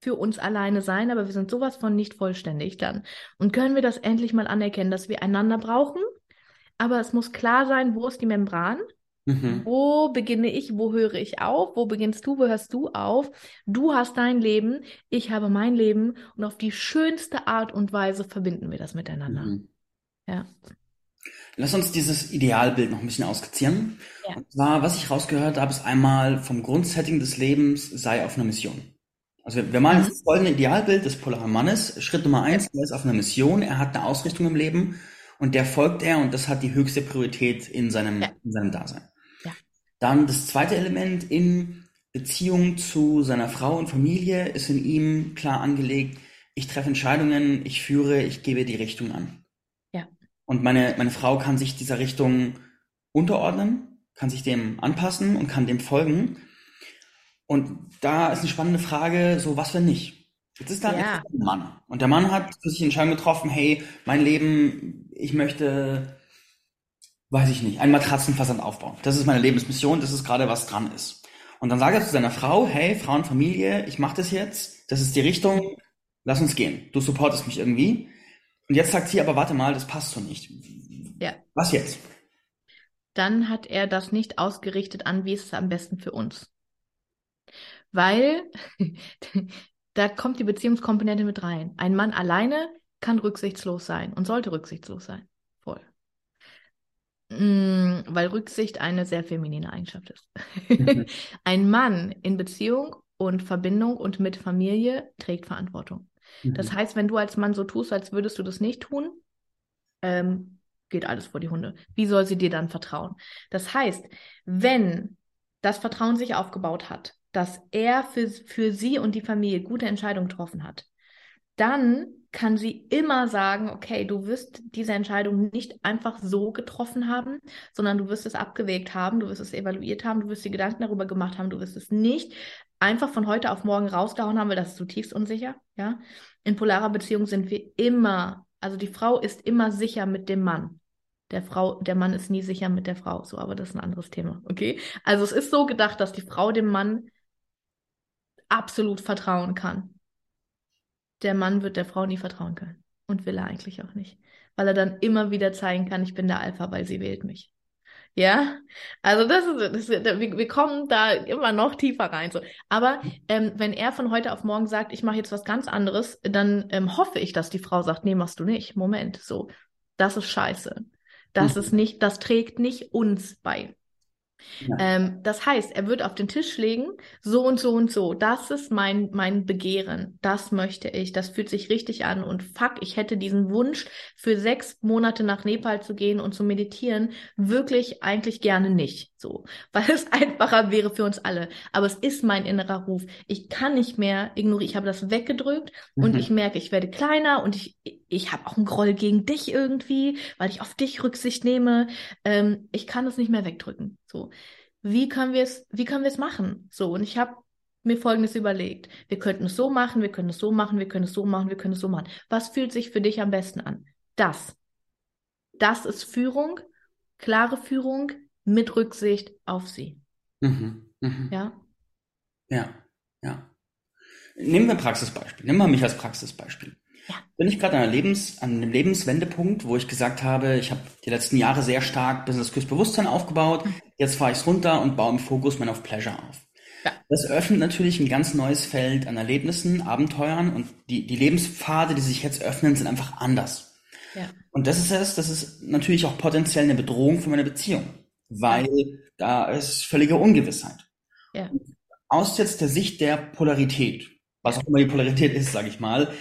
für uns alleine sein, aber wir sind sowas von nicht vollständig dann. Und können wir das endlich mal anerkennen, dass wir einander brauchen? Aber es muss klar sein, wo ist die Membran? Mhm. Wo beginne ich, wo höre ich auf, wo beginnst du, wo hörst du auf? Du hast dein Leben, ich habe mein Leben und auf die schönste Art und Weise verbinden wir das miteinander. Mhm. Ja.
Lass uns dieses Idealbild noch ein bisschen ausskizzieren. Ja. Und zwar, was ich rausgehört habe, ist einmal vom Grundsetting des Lebens sei auf einer Mission. Also wir malen mhm. das folgende Idealbild des polaren Mannes. Schritt Nummer eins, er ist auf einer Mission, er hat eine Ausrichtung im Leben und der folgt er und das hat die höchste Priorität in seinem, ja. in seinem Dasein. Dann das zweite Element in Beziehung zu seiner Frau und Familie ist in ihm klar angelegt, ich treffe Entscheidungen, ich führe, ich gebe die Richtung an.
Ja.
Und meine, meine Frau kann sich dieser Richtung unterordnen, kann sich dem anpassen und kann dem folgen. Und da ist eine spannende Frage, so was wenn nicht? Jetzt ist da ja. ein Mann. Und der Mann hat für sich Entscheidung getroffen, hey, mein Leben, ich möchte weiß ich nicht, einen Matratzenversand aufbauen. Das ist meine Lebensmission, das ist gerade, was dran ist. Und dann sagt er zu seiner Frau, hey, Frauenfamilie, ich mache das jetzt, das ist die Richtung, lass uns gehen. Du supportest mich irgendwie. Und jetzt sagt sie, aber warte mal, das passt so nicht.
Ja.
Was jetzt?
Dann hat er das nicht ausgerichtet an, wie ist es am besten für uns. Weil da kommt die Beziehungskomponente mit rein. Ein Mann alleine kann rücksichtslos sein und sollte rücksichtslos sein. Mm, weil Rücksicht eine sehr feminine Eigenschaft ist. Mhm. (laughs) Ein Mann in Beziehung und Verbindung und mit Familie trägt Verantwortung. Mhm. Das heißt, wenn du als Mann so tust, als würdest du das nicht tun, ähm, geht alles vor die Hunde. Wie soll sie dir dann vertrauen? Das heißt, wenn das Vertrauen sich aufgebaut hat, dass er für, für sie und die Familie gute Entscheidungen getroffen hat, dann kann sie immer sagen, okay, du wirst diese Entscheidung nicht einfach so getroffen haben, sondern du wirst es abgewägt haben, du wirst es evaluiert haben, du wirst dir Gedanken darüber gemacht haben, du wirst es nicht einfach von heute auf morgen rausgehauen haben, weil das ist zutiefst unsicher, ja. In polarer Beziehung sind wir immer, also die Frau ist immer sicher mit dem Mann. Der Frau, der Mann ist nie sicher mit der Frau, so, aber das ist ein anderes Thema, okay? Also es ist so gedacht, dass die Frau dem Mann absolut vertrauen kann der Mann wird der Frau nie vertrauen können. Und will er eigentlich auch nicht. Weil er dann immer wieder zeigen kann, ich bin der Alpha, weil sie wählt mich. Ja, also das ist, das ist wir, wir kommen da immer noch tiefer rein. So. Aber ähm, wenn er von heute auf morgen sagt, ich mache jetzt was ganz anderes, dann ähm, hoffe ich, dass die Frau sagt, nee, machst du nicht. Moment, so, das ist scheiße. Das mhm. ist nicht, das trägt nicht uns bei. Ja. Ähm, das heißt, er wird auf den Tisch legen, so und so und so. Das ist mein, mein Begehren. Das möchte ich. Das fühlt sich richtig an. Und fuck, ich hätte diesen Wunsch, für sechs Monate nach Nepal zu gehen und zu meditieren, wirklich eigentlich gerne nicht. So. (laughs) Weil es einfacher wäre für uns alle. Aber es ist mein innerer Ruf. Ich kann nicht mehr ignorieren. Ich habe das weggedrückt mhm. und ich merke, ich werde kleiner und ich, ich habe auch einen Groll gegen dich irgendwie, weil ich auf dich Rücksicht nehme. Ähm, ich kann es nicht mehr wegdrücken. So, wie können wir es, wie können wir es machen? So, und ich habe mir Folgendes überlegt. Wir könnten es so machen, wir können es so machen, wir können es so machen, wir können es so machen. Was fühlt sich für dich am besten an? Das. Das ist Führung, klare Führung mit Rücksicht auf sie. Mhm,
mh. Ja. Ja, ja. Nehmen wir ein Praxisbeispiel. Nehmen wir mich als Praxisbeispiel. Ja. Bin ich gerade an, Lebens, an einem Lebenswendepunkt, wo ich gesagt habe, ich habe die letzten Jahre sehr stark Business Küss Bewusstsein aufgebaut. Mhm. Jetzt fahre ich es runter und baue im Fokus Man of Pleasure auf. Ja. Das öffnet natürlich ein ganz neues Feld an Erlebnissen, Abenteuern und die, die Lebenspfade, die sich jetzt öffnen, sind einfach anders. Ja. Und das ist es, das ist natürlich auch potenziell eine Bedrohung für meine Beziehung, weil ja. da ist völlige Ungewissheit. Ja. Aus jetzt der Sicht der Polarität, was auch immer die Polarität ist, sage ich mal,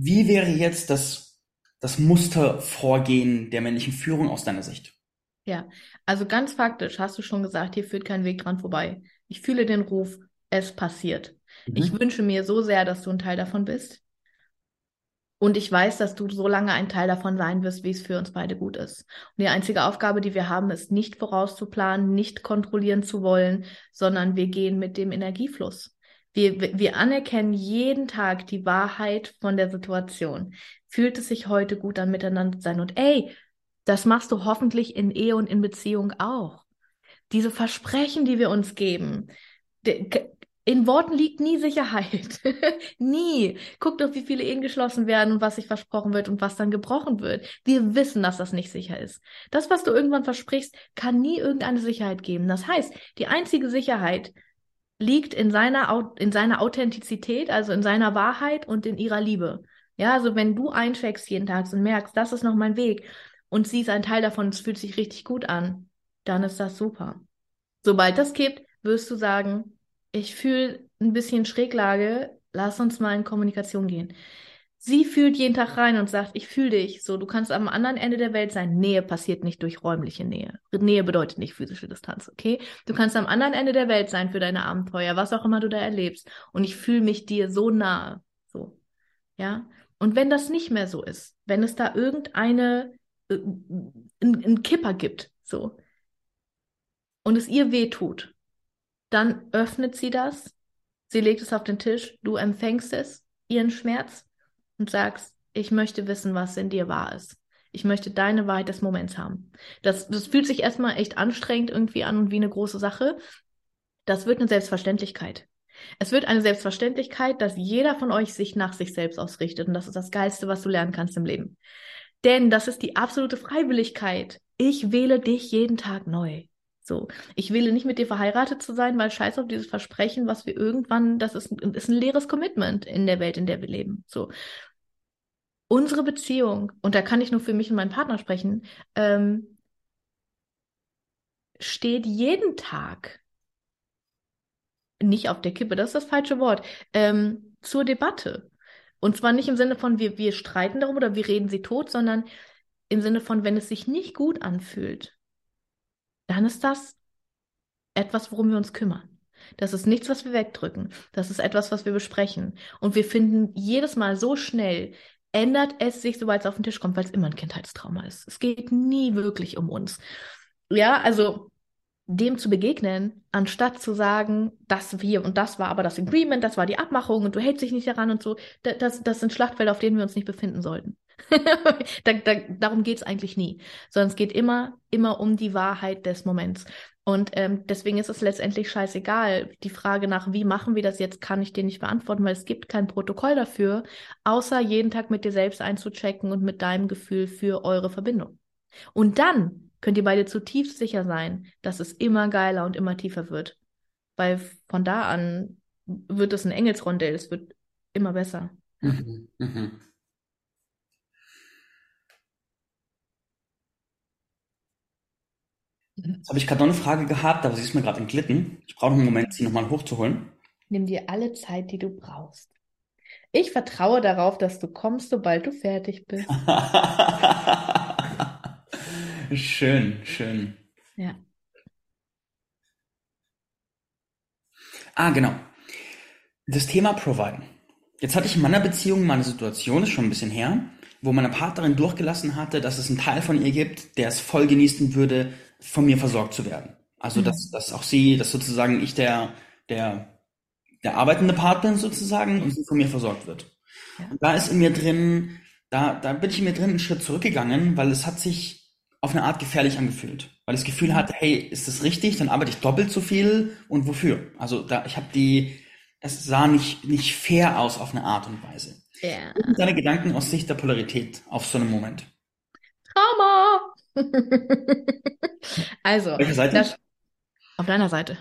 wie wäre jetzt das, das Mustervorgehen der männlichen Führung aus deiner Sicht?
Ja, also ganz faktisch hast du schon gesagt, hier führt kein Weg dran vorbei. Ich fühle den Ruf, es passiert. Mhm. Ich wünsche mir so sehr, dass du ein Teil davon bist. Und ich weiß, dass du so lange ein Teil davon sein wirst, wie es für uns beide gut ist. Und die einzige Aufgabe, die wir haben, ist nicht vorauszuplanen, nicht kontrollieren zu wollen, sondern wir gehen mit dem Energiefluss. Wir, wir anerkennen jeden Tag die Wahrheit von der Situation. Fühlt es sich heute gut an, miteinander zu sein? Und ey, Das machst du hoffentlich in Ehe und in Beziehung auch. Diese Versprechen, die wir uns geben, in Worten liegt nie Sicherheit. (laughs) nie. Guck doch, wie viele Ehen geschlossen werden und was sich versprochen wird und was dann gebrochen wird. Wir wissen, dass das nicht sicher ist. Das, was du irgendwann versprichst, kann nie irgendeine Sicherheit geben. Das heißt, die einzige Sicherheit liegt in seiner, in seiner Authentizität, also in seiner Wahrheit und in ihrer Liebe. Ja, also wenn du eincheckst jeden Tag und merkst, das ist noch mein Weg und sie ist ein Teil davon, es fühlt sich richtig gut an, dann ist das super. Sobald das kippt, wirst du sagen, ich fühle ein bisschen Schräglage, lass uns mal in Kommunikation gehen. Sie fühlt jeden Tag rein und sagt, ich fühle dich. So, du kannst am anderen Ende der Welt sein. Nähe passiert nicht durch räumliche Nähe. Nähe bedeutet nicht physische Distanz, okay? Du kannst am anderen Ende der Welt sein für deine Abenteuer, was auch immer du da erlebst. Und ich fühle mich dir so nahe. So. Ja? Und wenn das nicht mehr so ist, wenn es da irgendeine, äh, ein Kipper gibt, so, und es ihr weh tut, dann öffnet sie das, sie legt es auf den Tisch, du empfängst es, ihren Schmerz und sagst, ich möchte wissen, was in dir wahr ist. Ich möchte deine Wahrheit des Moments haben. Das, das fühlt sich erstmal echt anstrengend irgendwie an und wie eine große Sache. Das wird eine Selbstverständlichkeit. Es wird eine Selbstverständlichkeit, dass jeder von euch sich nach sich selbst ausrichtet. Und das ist das Geilste, was du lernen kannst im Leben. Denn das ist die absolute Freiwilligkeit. Ich wähle dich jeden Tag neu. So, ich wähle nicht mit dir verheiratet zu sein, weil scheiß auf dieses Versprechen, was wir irgendwann, das ist, ist ein leeres Commitment in der Welt, in der wir leben. So. Unsere Beziehung, und da kann ich nur für mich und meinen Partner sprechen, ähm, steht jeden Tag nicht auf der Kippe, das ist das falsche Wort, ähm, zur Debatte. Und zwar nicht im Sinne von, wir, wir streiten darum oder wir reden sie tot, sondern im Sinne von, wenn es sich nicht gut anfühlt, dann ist das etwas, worum wir uns kümmern. Das ist nichts, was wir wegdrücken. Das ist etwas, was wir besprechen. Und wir finden jedes Mal so schnell, ändert es sich, sobald es auf den Tisch kommt, weil es immer ein Kindheitstrauma ist. Es geht nie wirklich um uns. Ja, also dem zu begegnen, anstatt zu sagen, das wir und das war aber das Agreement, das war die Abmachung und du hältst dich nicht daran und so, das, das sind Schlachtfelder, auf denen wir uns nicht befinden sollten. (laughs) da, da, darum geht es eigentlich nie, sondern es geht immer, immer um die Wahrheit des Moments. Und ähm, deswegen ist es letztendlich scheißegal. Die Frage nach, wie machen wir das jetzt, kann ich dir nicht beantworten, weil es gibt kein Protokoll dafür, außer jeden Tag mit dir selbst einzuchecken und mit deinem Gefühl für eure Verbindung. Und dann könnt ihr beide zutiefst sicher sein, dass es immer geiler und immer tiefer wird. Weil von da an wird es ein Engelsrondell, es wird immer besser. Mhm, mhm.
Jetzt habe ich gerade noch eine Frage gehabt, aber sie ist mir gerade entglitten. Ich brauche noch einen Moment, sie nochmal hochzuholen.
Nimm dir alle Zeit, die du brauchst. Ich vertraue darauf, dass du kommst, sobald du fertig bist. (laughs)
schön, schön.
Ja.
Ah, genau. Das Thema Providen. Jetzt hatte ich in meiner Beziehung mal eine Situation, ist schon ein bisschen her, wo meine Partnerin durchgelassen hatte, dass es einen Teil von ihr gibt, der es voll genießen würde, von mir versorgt zu werden. Also mhm. dass, dass auch sie, dass sozusagen ich der, der, der arbeitende Part bin sozusagen und sie von mir versorgt wird. Ja. Und da ist in mir drin, da, da bin ich in mir drin einen Schritt zurückgegangen, weil es hat sich auf eine Art gefährlich angefühlt. Weil das Gefühl hatte, hey, ist das richtig? Dann arbeite ich doppelt so viel und wofür? Also da, ich habe die, es sah nicht, nicht fair aus auf eine Art und Weise. Ja. Deine Gedanken aus Sicht der Polarität auf so einem Moment.
Trauma! (laughs) also?
Das,
auf deiner Seite.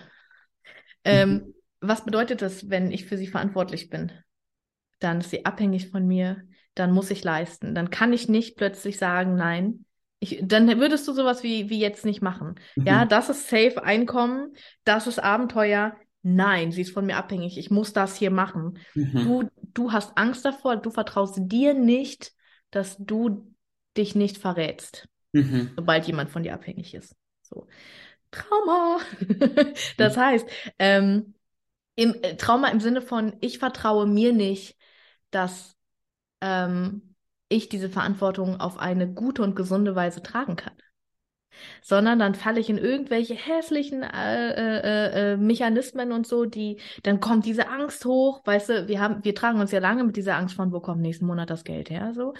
Ähm. Was bedeutet das, wenn ich für sie verantwortlich bin? Dann ist sie abhängig von mir, dann muss ich leisten. Dann kann ich nicht plötzlich sagen, nein. Ich, dann würdest du sowas wie, wie jetzt nicht machen. Mhm. Ja, das ist safe Einkommen, das ist Abenteuer. Nein, sie ist von mir abhängig. Ich muss das hier machen. Mhm. Du, du hast Angst davor, du vertraust dir nicht, dass du dich nicht verrätst mhm. sobald jemand von dir abhängig ist. So. Trauma. (laughs) das heißt, ähm, im, äh, Trauma im Sinne von, ich vertraue mir nicht, dass ähm, ich diese Verantwortung auf eine gute und gesunde Weise tragen kann. Sondern dann falle ich in irgendwelche hässlichen äh, äh, äh, Mechanismen und so, die, dann kommt diese Angst hoch, weißt du, wir haben, wir tragen uns ja lange mit dieser Angst von, wo kommt nächsten Monat das Geld her, so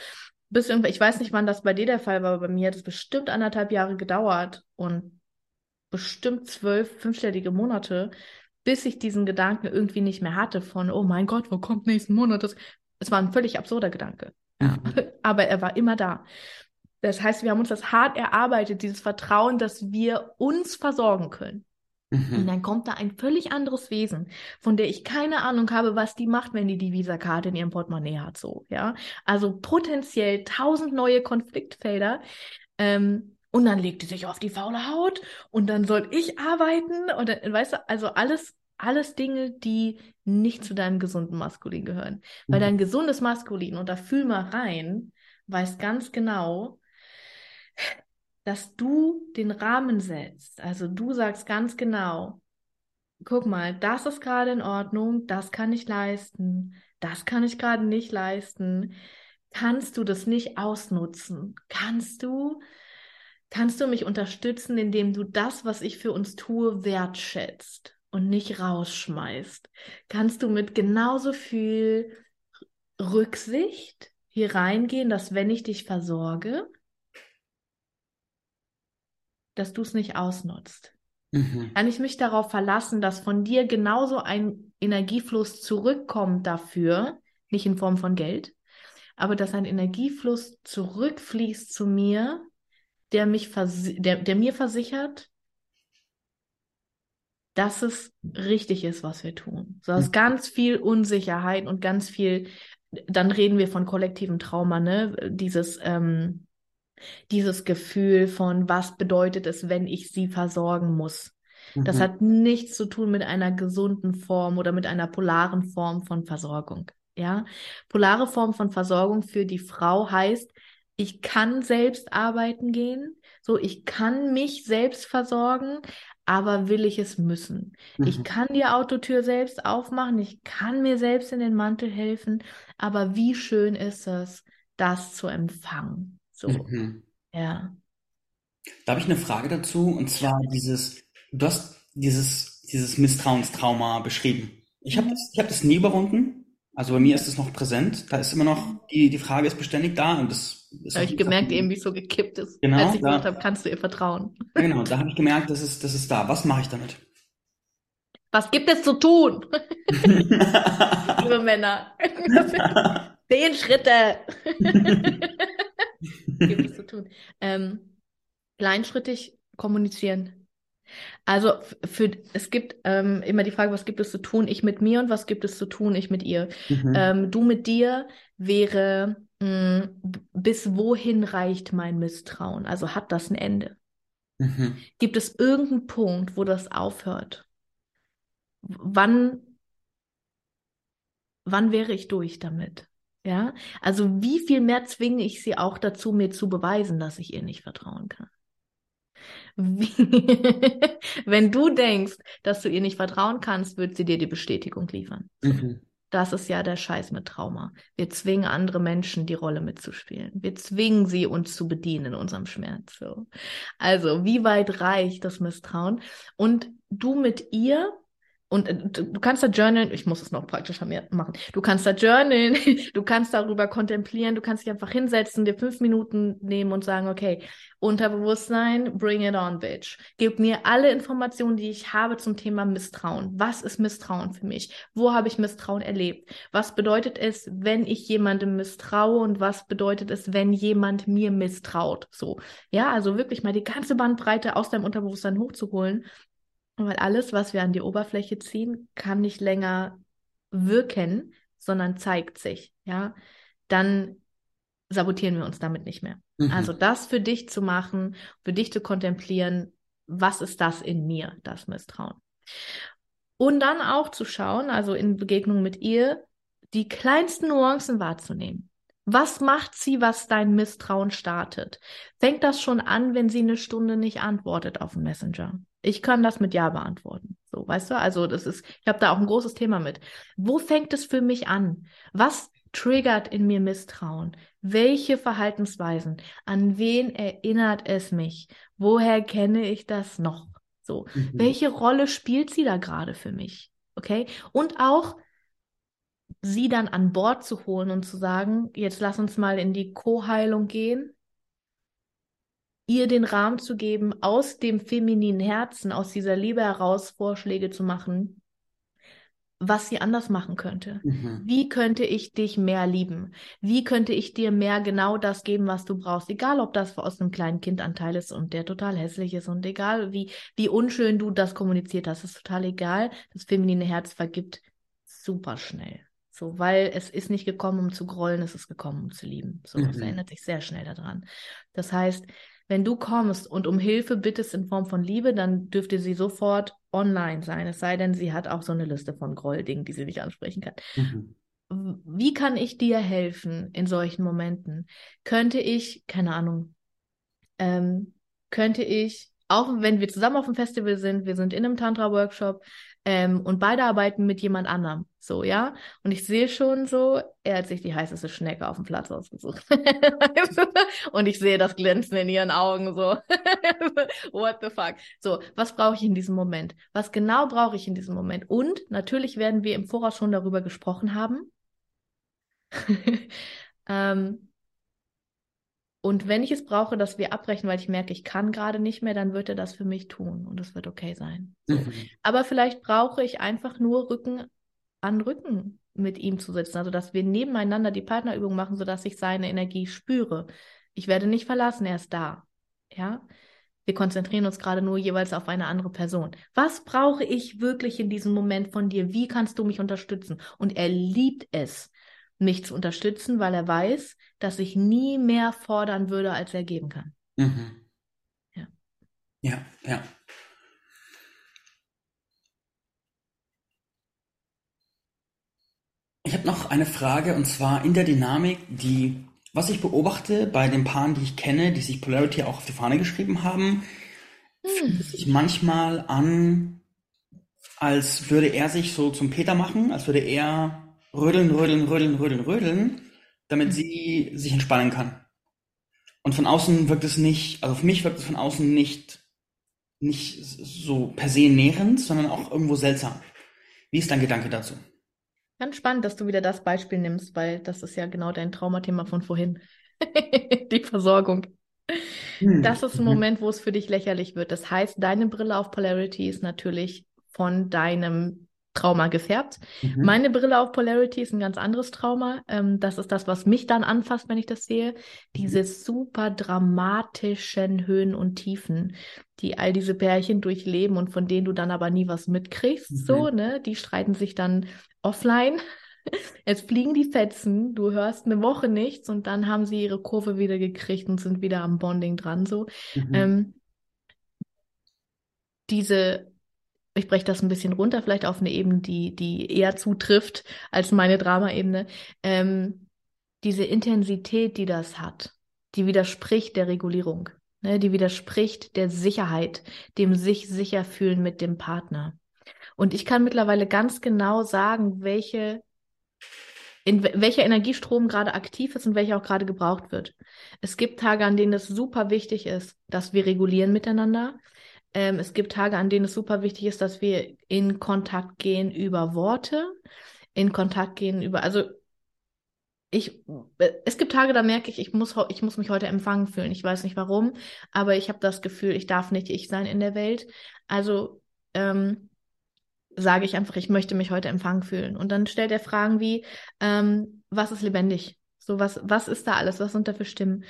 bis irgendwann, ich weiß nicht, wann das bei dir der Fall war, aber bei mir hat es bestimmt anderthalb Jahre gedauert und bestimmt zwölf fünfstellige Monate, bis ich diesen Gedanken irgendwie nicht mehr hatte von, oh mein Gott, wo kommt nächsten Monat das? Es war ein völlig absurder Gedanke. Ja. (laughs) Aber er war immer da. Das heißt, wir haben uns das hart erarbeitet, dieses Vertrauen, dass wir uns versorgen können. Mhm. Und dann kommt da ein völlig anderes Wesen, von der ich keine Ahnung habe, was die macht, wenn die die Visa-Karte in ihrem Portemonnaie hat, so, ja. Also potenziell tausend neue Konfliktfelder. Ähm, und dann legt die sich auf die faule Haut und dann soll ich arbeiten und dann, weißt du, also alles, alles Dinge, die nicht zu deinem gesunden Maskulin gehören. Mhm. Weil dein gesundes Maskulin, und da fühl mal rein, weiß ganz genau, dass du den Rahmen setzt. Also du sagst ganz genau, guck mal, das ist gerade in Ordnung, das kann ich leisten, das kann ich gerade nicht leisten. Kannst du das nicht ausnutzen? Kannst du? Kannst du mich unterstützen, indem du das, was ich für uns tue, wertschätzt und nicht rausschmeißt? Kannst du mit genauso viel Rücksicht hier reingehen, dass wenn ich dich versorge, dass du es nicht ausnutzt? Mhm. Kann ich mich darauf verlassen, dass von dir genauso ein Energiefluss zurückkommt dafür, nicht in Form von Geld, aber dass ein Energiefluss zurückfließt zu mir, der mich der, der mir versichert, dass es richtig ist, was wir tun. So ist mhm. ganz viel Unsicherheit und ganz viel, dann reden wir von kollektivem Trauma, ne? Dieses, ähm, dieses Gefühl von, was bedeutet es, wenn ich sie versorgen muss. Mhm. Das hat nichts zu tun mit einer gesunden Form oder mit einer polaren Form von Versorgung. Ja, polare Form von Versorgung für die Frau heißt, ich kann selbst arbeiten gehen, so ich kann mich selbst versorgen, aber will ich es müssen? Mhm. Ich kann die Autotür selbst aufmachen, ich kann mir selbst in den Mantel helfen, aber wie schön ist es, das zu empfangen? So, mhm. ja.
Da habe ich eine Frage dazu, und zwar dieses, du hast dieses, dieses Misstrauenstrauma beschrieben. Ich habe mhm. das, hab das nie überwunden. Also bei mir ist es noch präsent. Da ist immer noch, die, die Frage ist beständig da und das ist.
Habe ich gemerkt, eben wie es so gekippt ist. Genau. Als ich da, gesagt habe, kannst du ihr vertrauen.
Genau, da habe ich gemerkt, das ist, das ist da. Was mache ich damit?
Was gibt es zu tun? (laughs) Liebe Männer. (laughs) Zehn Schritte. (laughs) (laughs) gibt zu tun. Ähm, kleinschrittig kommunizieren. Also für es gibt ähm, immer die Frage, was gibt es zu tun, ich mit mir und was gibt es zu tun, ich mit ihr. Mhm. Ähm, du mit dir wäre, mh, hm, bis wohin reicht mein Misstrauen? Also hat das ein Ende? Mhm. Gibt es irgendeinen Punkt, wo das aufhört? Wann, wann wäre ich durch damit? Ja, also wie viel mehr zwinge ich sie auch dazu, mir zu beweisen, dass ich ihr nicht vertrauen kann? (laughs) Wenn du denkst, dass du ihr nicht vertrauen kannst, wird sie dir die Bestätigung liefern. Mhm. Das ist ja der Scheiß mit Trauma. Wir zwingen andere Menschen, die Rolle mitzuspielen. Wir zwingen sie, uns zu bedienen in unserem Schmerz. So. Also, wie weit reicht das Misstrauen? Und du mit ihr und äh, du kannst da journalen, ich muss es noch praktischer machen. Du kannst da journalen, (laughs) du kannst darüber kontemplieren, du kannst dich einfach hinsetzen, dir fünf Minuten nehmen und sagen, okay, Unterbewusstsein, bring it on, bitch. Gib mir alle Informationen, die ich habe zum Thema Misstrauen. Was ist Misstrauen für mich? Wo habe ich Misstrauen erlebt? Was bedeutet es, wenn ich jemandem misstraue und was bedeutet es, wenn jemand mir misstraut? So. Ja, also wirklich mal die ganze Bandbreite aus deinem Unterbewusstsein hochzuholen weil alles, was wir an die Oberfläche ziehen, kann nicht länger wirken, sondern zeigt sich, ja. Dann sabotieren wir uns damit nicht mehr. Mhm. Also das für dich zu machen, für dich zu kontemplieren, was ist das in mir, das Misstrauen. Und dann auch zu schauen, also in Begegnung mit ihr, die kleinsten Nuancen wahrzunehmen. Was macht sie, was dein Misstrauen startet? Fängt das schon an, wenn sie eine Stunde nicht antwortet auf den Messenger? Ich kann das mit Ja beantworten. So, weißt du? Also, das ist, ich habe da auch ein großes Thema mit. Wo fängt es für mich an? Was triggert in mir Misstrauen? Welche Verhaltensweisen? An wen erinnert es mich? Woher kenne ich das noch? So, mhm. welche Rolle spielt sie da gerade für mich? Okay? Und auch, sie dann an Bord zu holen und zu sagen, jetzt lass uns mal in die Co-Heilung gehen, ihr den Rahmen zu geben, aus dem femininen Herzen, aus dieser Liebe heraus Vorschläge zu machen, was sie anders machen könnte. Mhm. Wie könnte ich dich mehr lieben? Wie könnte ich dir mehr genau das geben, was du brauchst? Egal, ob das aus einem kleinen Kindanteil ist und der total hässlich ist und egal, wie, wie unschön du das kommuniziert hast, ist total egal. Das feminine Herz vergibt super schnell. So, weil es ist nicht gekommen, um zu grollen, es ist gekommen, um zu lieben. So, mhm. es erinnert sich sehr schnell daran. Das heißt, wenn du kommst und um Hilfe bittest in Form von Liebe, dann dürfte sie sofort online sein. Es sei denn, sie hat auch so eine Liste von Grolldingen, die sie nicht ansprechen kann. Mhm. Wie kann ich dir helfen in solchen Momenten? Könnte ich, keine Ahnung, ähm, könnte ich, auch wenn wir zusammen auf dem Festival sind, wir sind in einem Tantra-Workshop, ähm, und beide arbeiten mit jemand anderem. So, ja. Und ich sehe schon so, er hat sich die heißeste Schnecke auf dem Platz ausgesucht. (laughs) und ich sehe das Glänzen in ihren Augen so. (laughs) What the fuck? So, was brauche ich in diesem Moment? Was genau brauche ich in diesem Moment? Und natürlich werden wir im Voraus schon darüber gesprochen haben. (laughs) ähm, und wenn ich es brauche, dass wir abbrechen, weil ich merke, ich kann gerade nicht mehr, dann wird er das für mich tun und es wird okay sein. Mhm. Aber vielleicht brauche ich einfach nur Rücken an Rücken mit ihm zu sitzen, also dass wir nebeneinander die Partnerübung machen, sodass ich seine Energie spüre. Ich werde nicht verlassen, er ist da. Ja. Wir konzentrieren uns gerade nur jeweils auf eine andere Person. Was brauche ich wirklich in diesem Moment von dir? Wie kannst du mich unterstützen? Und er liebt es, mich zu unterstützen, weil er weiß, dass ich nie mehr fordern würde, als er geben kann. Mhm.
Ja. Ja, ja. Ich habe noch eine Frage und zwar in der Dynamik, die, was ich beobachte bei den Paaren, die ich kenne, die sich Polarity auch auf die Fahne geschrieben haben, hm. fühlt sich manchmal an, als würde er sich so zum Peter machen, als würde er rödeln, rödeln, rödeln, rödeln, rödeln, damit mhm. sie sich entspannen kann. Und von außen wirkt es nicht, also auf mich wirkt es von außen nicht, nicht so per se nährend, sondern auch irgendwo seltsam. Wie ist dein Gedanke dazu?
Ganz spannend, dass du wieder das Beispiel nimmst, weil das ist ja genau dein Traumathema von vorhin. (laughs) Die Versorgung. Hm. Das ist ein mhm. Moment, wo es für dich lächerlich wird. Das heißt, deine Brille auf Polarity ist natürlich von deinem Trauma gefärbt. Mhm. Meine Brille auf Polarity ist ein ganz anderes Trauma. Ähm, das ist das, was mich dann anfasst, wenn ich das sehe. Diese mhm. super dramatischen Höhen und Tiefen, die all diese Pärchen durchleben und von denen du dann aber nie was mitkriegst. Mhm. So, ne? Die streiten sich dann offline. (laughs) Es fliegen die Fetzen, du hörst eine Woche nichts und dann haben sie ihre Kurve wieder gekriegt und sind wieder am Bonding dran. So. Mhm. Ähm, diese ich breche das ein bisschen runter, vielleicht auf eine Ebene, die, die eher zutrifft als meine Drama-Ebene. Ähm, diese Intensität, die das hat, die widerspricht der Regulierung, ne, die widerspricht der Sicherheit, dem sich sicher fühlen mit dem Partner. Und ich kann mittlerweile ganz genau sagen, welche in welcher Energiestrom gerade aktiv ist und welcher auch gerade gebraucht wird. Es gibt Tage, an denen es super wichtig ist, dass wir regulieren miteinander. Ähm, es gibt Tage, an denen es super wichtig ist, dass wir in Kontakt gehen über Worte, in Kontakt gehen über, also ich, äh, es gibt Tage, da merke ich, ich muss, ich muss mich heute empfangen fühlen. Ich weiß nicht warum, aber ich habe das Gefühl, ich darf nicht ich sein in der Welt. Also ähm, sage ich einfach, ich möchte mich heute empfangen fühlen. Und dann stellt er Fragen wie, ähm, was ist lebendig? So, was, was ist da alles? Was sind da für Stimmen?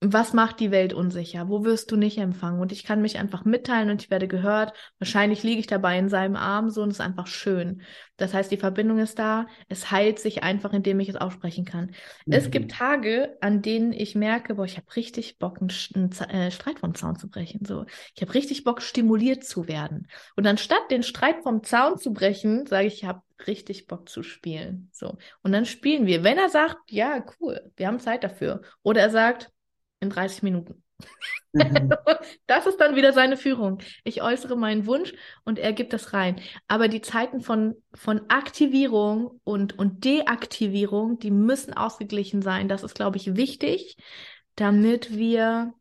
Was macht die Welt unsicher? Wo wirst du nicht empfangen? Und ich kann mich einfach mitteilen und ich werde gehört. Wahrscheinlich liege ich dabei in seinem Arm so und es ist einfach schön. Das heißt, die Verbindung ist da. Es heilt sich einfach, indem ich es aussprechen kann. Mhm. Es gibt Tage, an denen ich merke, boah, ich habe richtig Bock, einen, einen äh, Streit vom Zaun zu brechen. So, ich habe richtig Bock, stimuliert zu werden. Und anstatt den Streit vom Zaun zu brechen, sage ich, ich habe richtig Bock zu spielen. So. Und dann spielen wir. Wenn er sagt, ja, cool, wir haben Zeit dafür. Oder er sagt, in 30 Minuten. Mhm. (laughs) das ist dann wieder seine Führung. Ich äußere meinen Wunsch und er gibt das rein. Aber die Zeiten von, von Aktivierung und, und Deaktivierung, die müssen ausgeglichen sein. Das ist, glaube ich, wichtig, damit wir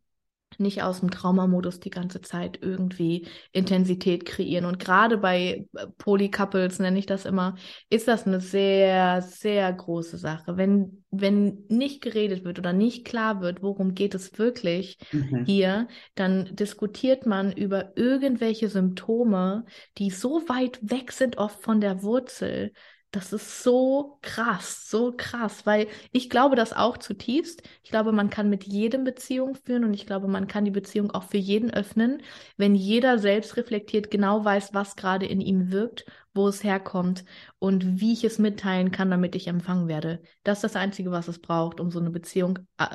nicht aus dem Traumamodus die ganze Zeit irgendwie Intensität kreieren. Und gerade bei äh, Polycouples, nenne ich das immer, ist das eine sehr, sehr große Sache. Wenn, wenn nicht geredet wird oder nicht klar wird, worum geht es wirklich mhm. hier, dann diskutiert man über irgendwelche Symptome, die so weit weg sind oft von der Wurzel, das ist so krass, so krass, weil ich glaube das auch zutiefst. Ich glaube, man kann mit jedem Beziehung führen und ich glaube, man kann die Beziehung auch für jeden öffnen, wenn jeder selbst reflektiert genau weiß, was gerade in ihm wirkt, wo es herkommt und wie ich es mitteilen kann, damit ich empfangen werde. Das ist das Einzige, was es braucht, um so eine Beziehung äh,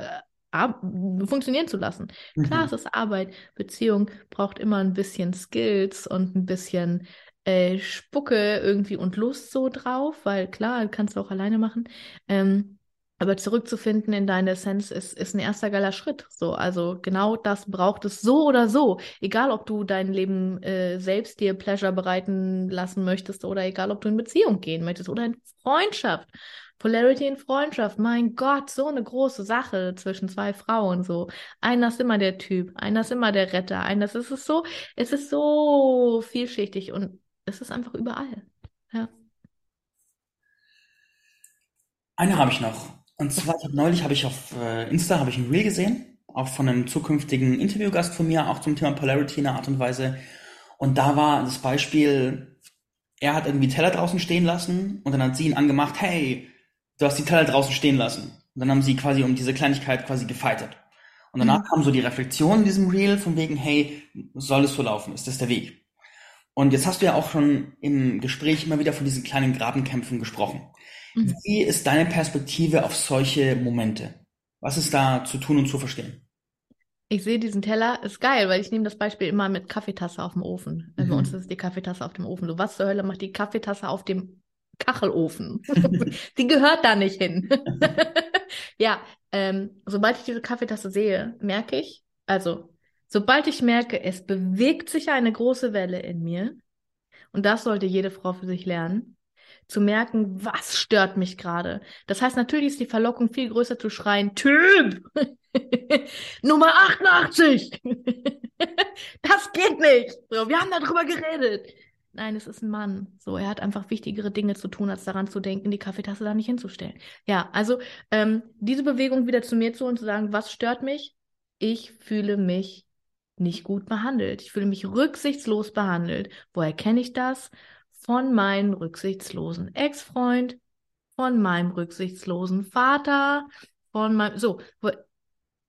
äh, funktionieren zu lassen. Mhm. Klar, es ist Arbeit. Beziehung braucht immer ein bisschen Skills und ein bisschen äh, Spucke irgendwie und Lust so drauf, weil klar, kannst du auch alleine machen. Ähm, aber zurückzufinden in deine Essenz ist, ist ein erster geiler Schritt. So, also genau das braucht es so oder so. Egal, ob du dein Leben äh, selbst dir Pleasure bereiten lassen möchtest oder egal, ob du in Beziehung gehen möchtest oder in Freundschaft. Polarity in Freundschaft, mein Gott, so eine große Sache zwischen zwei Frauen. So, einer ist immer der Typ, einer ist immer der Retter, einer ist, es so, es ist so vielschichtig und es ist einfach überall. Ja.
Eine habe ich noch. Und zwar neulich habe ich auf äh, Insta habe ich ein Reel gesehen, auch von einem zukünftigen Interviewgast von mir, auch zum Thema Polarity in einer Art und Weise. Und da war das Beispiel, er hat irgendwie Teller draußen stehen lassen und dann hat sie ihn angemacht, hey, du hast die Teller draußen stehen lassen. Und dann haben sie quasi um diese Kleinigkeit quasi gefeitet. Und danach mhm. kam so die Reflexion in diesem Reel von wegen, hey, soll es so laufen? Ist das der Weg? Und jetzt hast du ja auch schon im Gespräch immer wieder von diesen kleinen Grabenkämpfen gesprochen. Mhm. Wie ist deine Perspektive auf solche Momente? Was ist da zu tun und zu verstehen?
Ich sehe diesen Teller, ist geil, weil ich nehme das Beispiel immer mit Kaffeetasse auf dem Ofen. Mhm. Bei uns ist die Kaffeetasse auf dem Ofen. So, was zur Hölle macht die Kaffeetasse auf dem Kachelofen? (laughs) die gehört da nicht hin. (laughs) ja, ähm, sobald ich diese Kaffeetasse sehe, merke ich, also Sobald ich merke, es bewegt sich eine große Welle in mir, und das sollte jede Frau für sich lernen, zu merken, was stört mich gerade. Das heißt, natürlich ist die Verlockung viel größer zu schreien, Typ! (laughs) Nummer 88! (laughs) das geht nicht! So, wir haben darüber geredet. Nein, es ist ein Mann. So, er hat einfach wichtigere Dinge zu tun, als daran zu denken, die Kaffeetasse da nicht hinzustellen. Ja, also ähm, diese Bewegung wieder zu mir zu und zu sagen, was stört mich? Ich fühle mich nicht gut behandelt. Ich fühle mich rücksichtslos behandelt. Woher kenne ich das? Von meinem rücksichtslosen Ex-Freund, von meinem rücksichtslosen Vater, von meinem, so,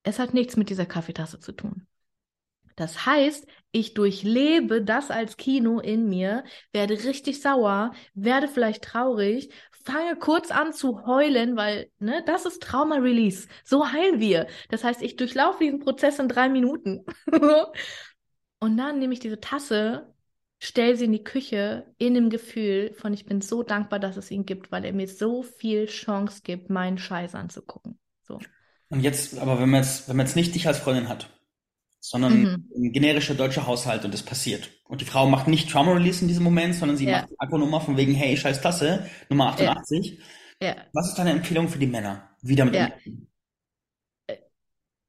es hat nichts mit dieser Kaffeetasse zu tun. Das heißt, ich durchlebe das als Kino in mir, werde richtig sauer, werde vielleicht traurig, fange kurz an zu heulen, weil, ne, das ist Trauma-Release. So heilen wir. Das heißt, ich durchlaufe diesen Prozess in drei Minuten. (laughs) Und dann nehme ich diese Tasse, stelle sie in die Küche in dem Gefühl von, ich bin so dankbar, dass es ihn gibt, weil er mir so viel Chance gibt, meinen Scheiß anzugucken. So.
Und jetzt, aber wenn man jetzt, wenn man jetzt nicht dich als Freundin hat, sondern mhm. ein generischer deutscher Haushalt und das passiert. Und die Frau macht nicht Trauma Release in diesem Moment, sondern sie ja. macht die Akkunummer von wegen, hey, scheiß Tasse, Nummer 88. Ja. ja. Was ist deine Empfehlung für die Männer? Wie damit ja. umgehen?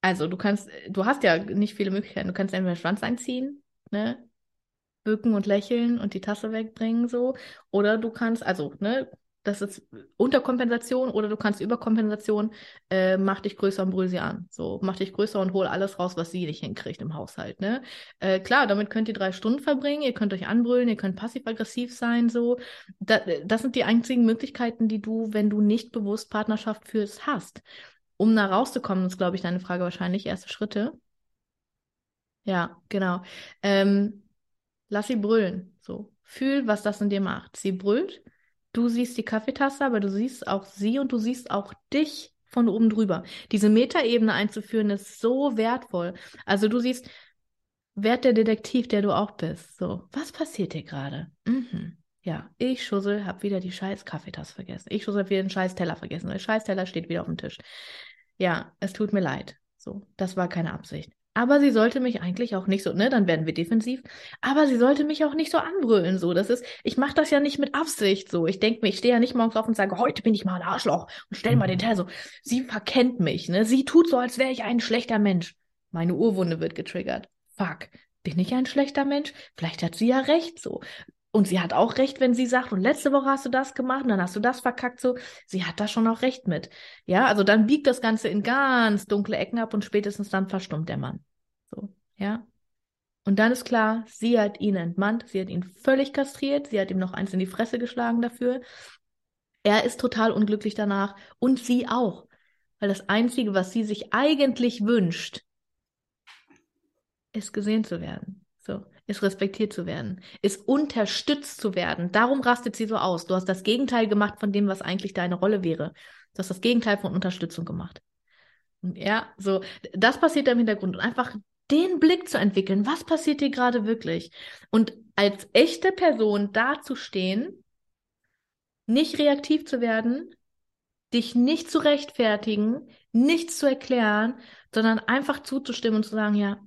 Also du kannst, du hast ja nicht viele Möglichkeiten. Du kannst entweder Schwanz einziehen, ne? Bücken und lächeln und die Tasse wegbringen, so. Oder du kannst, also, ne, das ist Unterkompensation oder du kannst Überkompensation, äh, mach dich größer und brüll sie an. So, mach dich größer und hol alles raus, was sie nicht hinkriegt im Haushalt. Ne? Äh, klar, damit könnt ihr drei Stunden verbringen, ihr könnt euch anbrüllen, ihr könnt passiv-aggressiv sein, so. Da, das sind die einzigen Möglichkeiten, die du, wenn du nicht bewusst Partnerschaft führst, hast. Um da rauszukommen, ist, glaube ich, deine Frage wahrscheinlich erste Schritte. Ja, genau. Ähm, lass sie brüllen. So. Fühl, was das in dir macht. Sie brüllt Du siehst die Kaffeetasse, aber du siehst auch sie und du siehst auch dich von oben drüber. Diese Metaebene einzuführen ist so wertvoll. Also du siehst, werd der Detektiv, der du auch bist. So, was passiert hier gerade? Mhm. Ja, ich Schussel hab wieder die scheiß Kaffeetasse vergessen. Ich Schussel hab wieder den scheiß Teller vergessen. Der scheiß Teller steht wieder auf dem Tisch. Ja, es tut mir leid. So, das war keine Absicht. Aber sie sollte mich eigentlich auch nicht so, ne, dann werden wir defensiv. Aber sie sollte mich auch nicht so anbrüllen, so. Das ist, ich mache das ja nicht mit Absicht, so. Ich denke mir, ich stehe ja nicht morgens auf und sage, heute bin ich mal ein Arschloch und stell mal den Teller so. Sie verkennt mich, ne. Sie tut so, als wäre ich ein schlechter Mensch. Meine Urwunde wird getriggert. Fuck, bin ich ein schlechter Mensch? Vielleicht hat sie ja recht so. Und sie hat auch recht, wenn sie sagt, und letzte Woche hast du das gemacht und dann hast du das verkackt so. Sie hat da schon auch recht mit. Ja, also dann biegt das Ganze in ganz dunkle Ecken ab und spätestens dann verstummt der Mann. So, ja. Und dann ist klar, sie hat ihn entmannt, sie hat ihn völlig kastriert, sie hat ihm noch eins in die Fresse geschlagen dafür. Er ist total unglücklich danach und sie auch. Weil das Einzige, was sie sich eigentlich wünscht, ist gesehen zu werden. So, ist respektiert zu werden, ist unterstützt zu werden. Darum rastet sie so aus. Du hast das Gegenteil gemacht von dem, was eigentlich deine Rolle wäre. Du hast das Gegenteil von Unterstützung gemacht. Ja, so, das passiert im Hintergrund. Und einfach den Blick zu entwickeln, was passiert dir gerade wirklich? Und als echte Person dazustehen, nicht reaktiv zu werden, dich nicht zu rechtfertigen, nichts zu erklären, sondern einfach zuzustimmen und zu sagen, ja,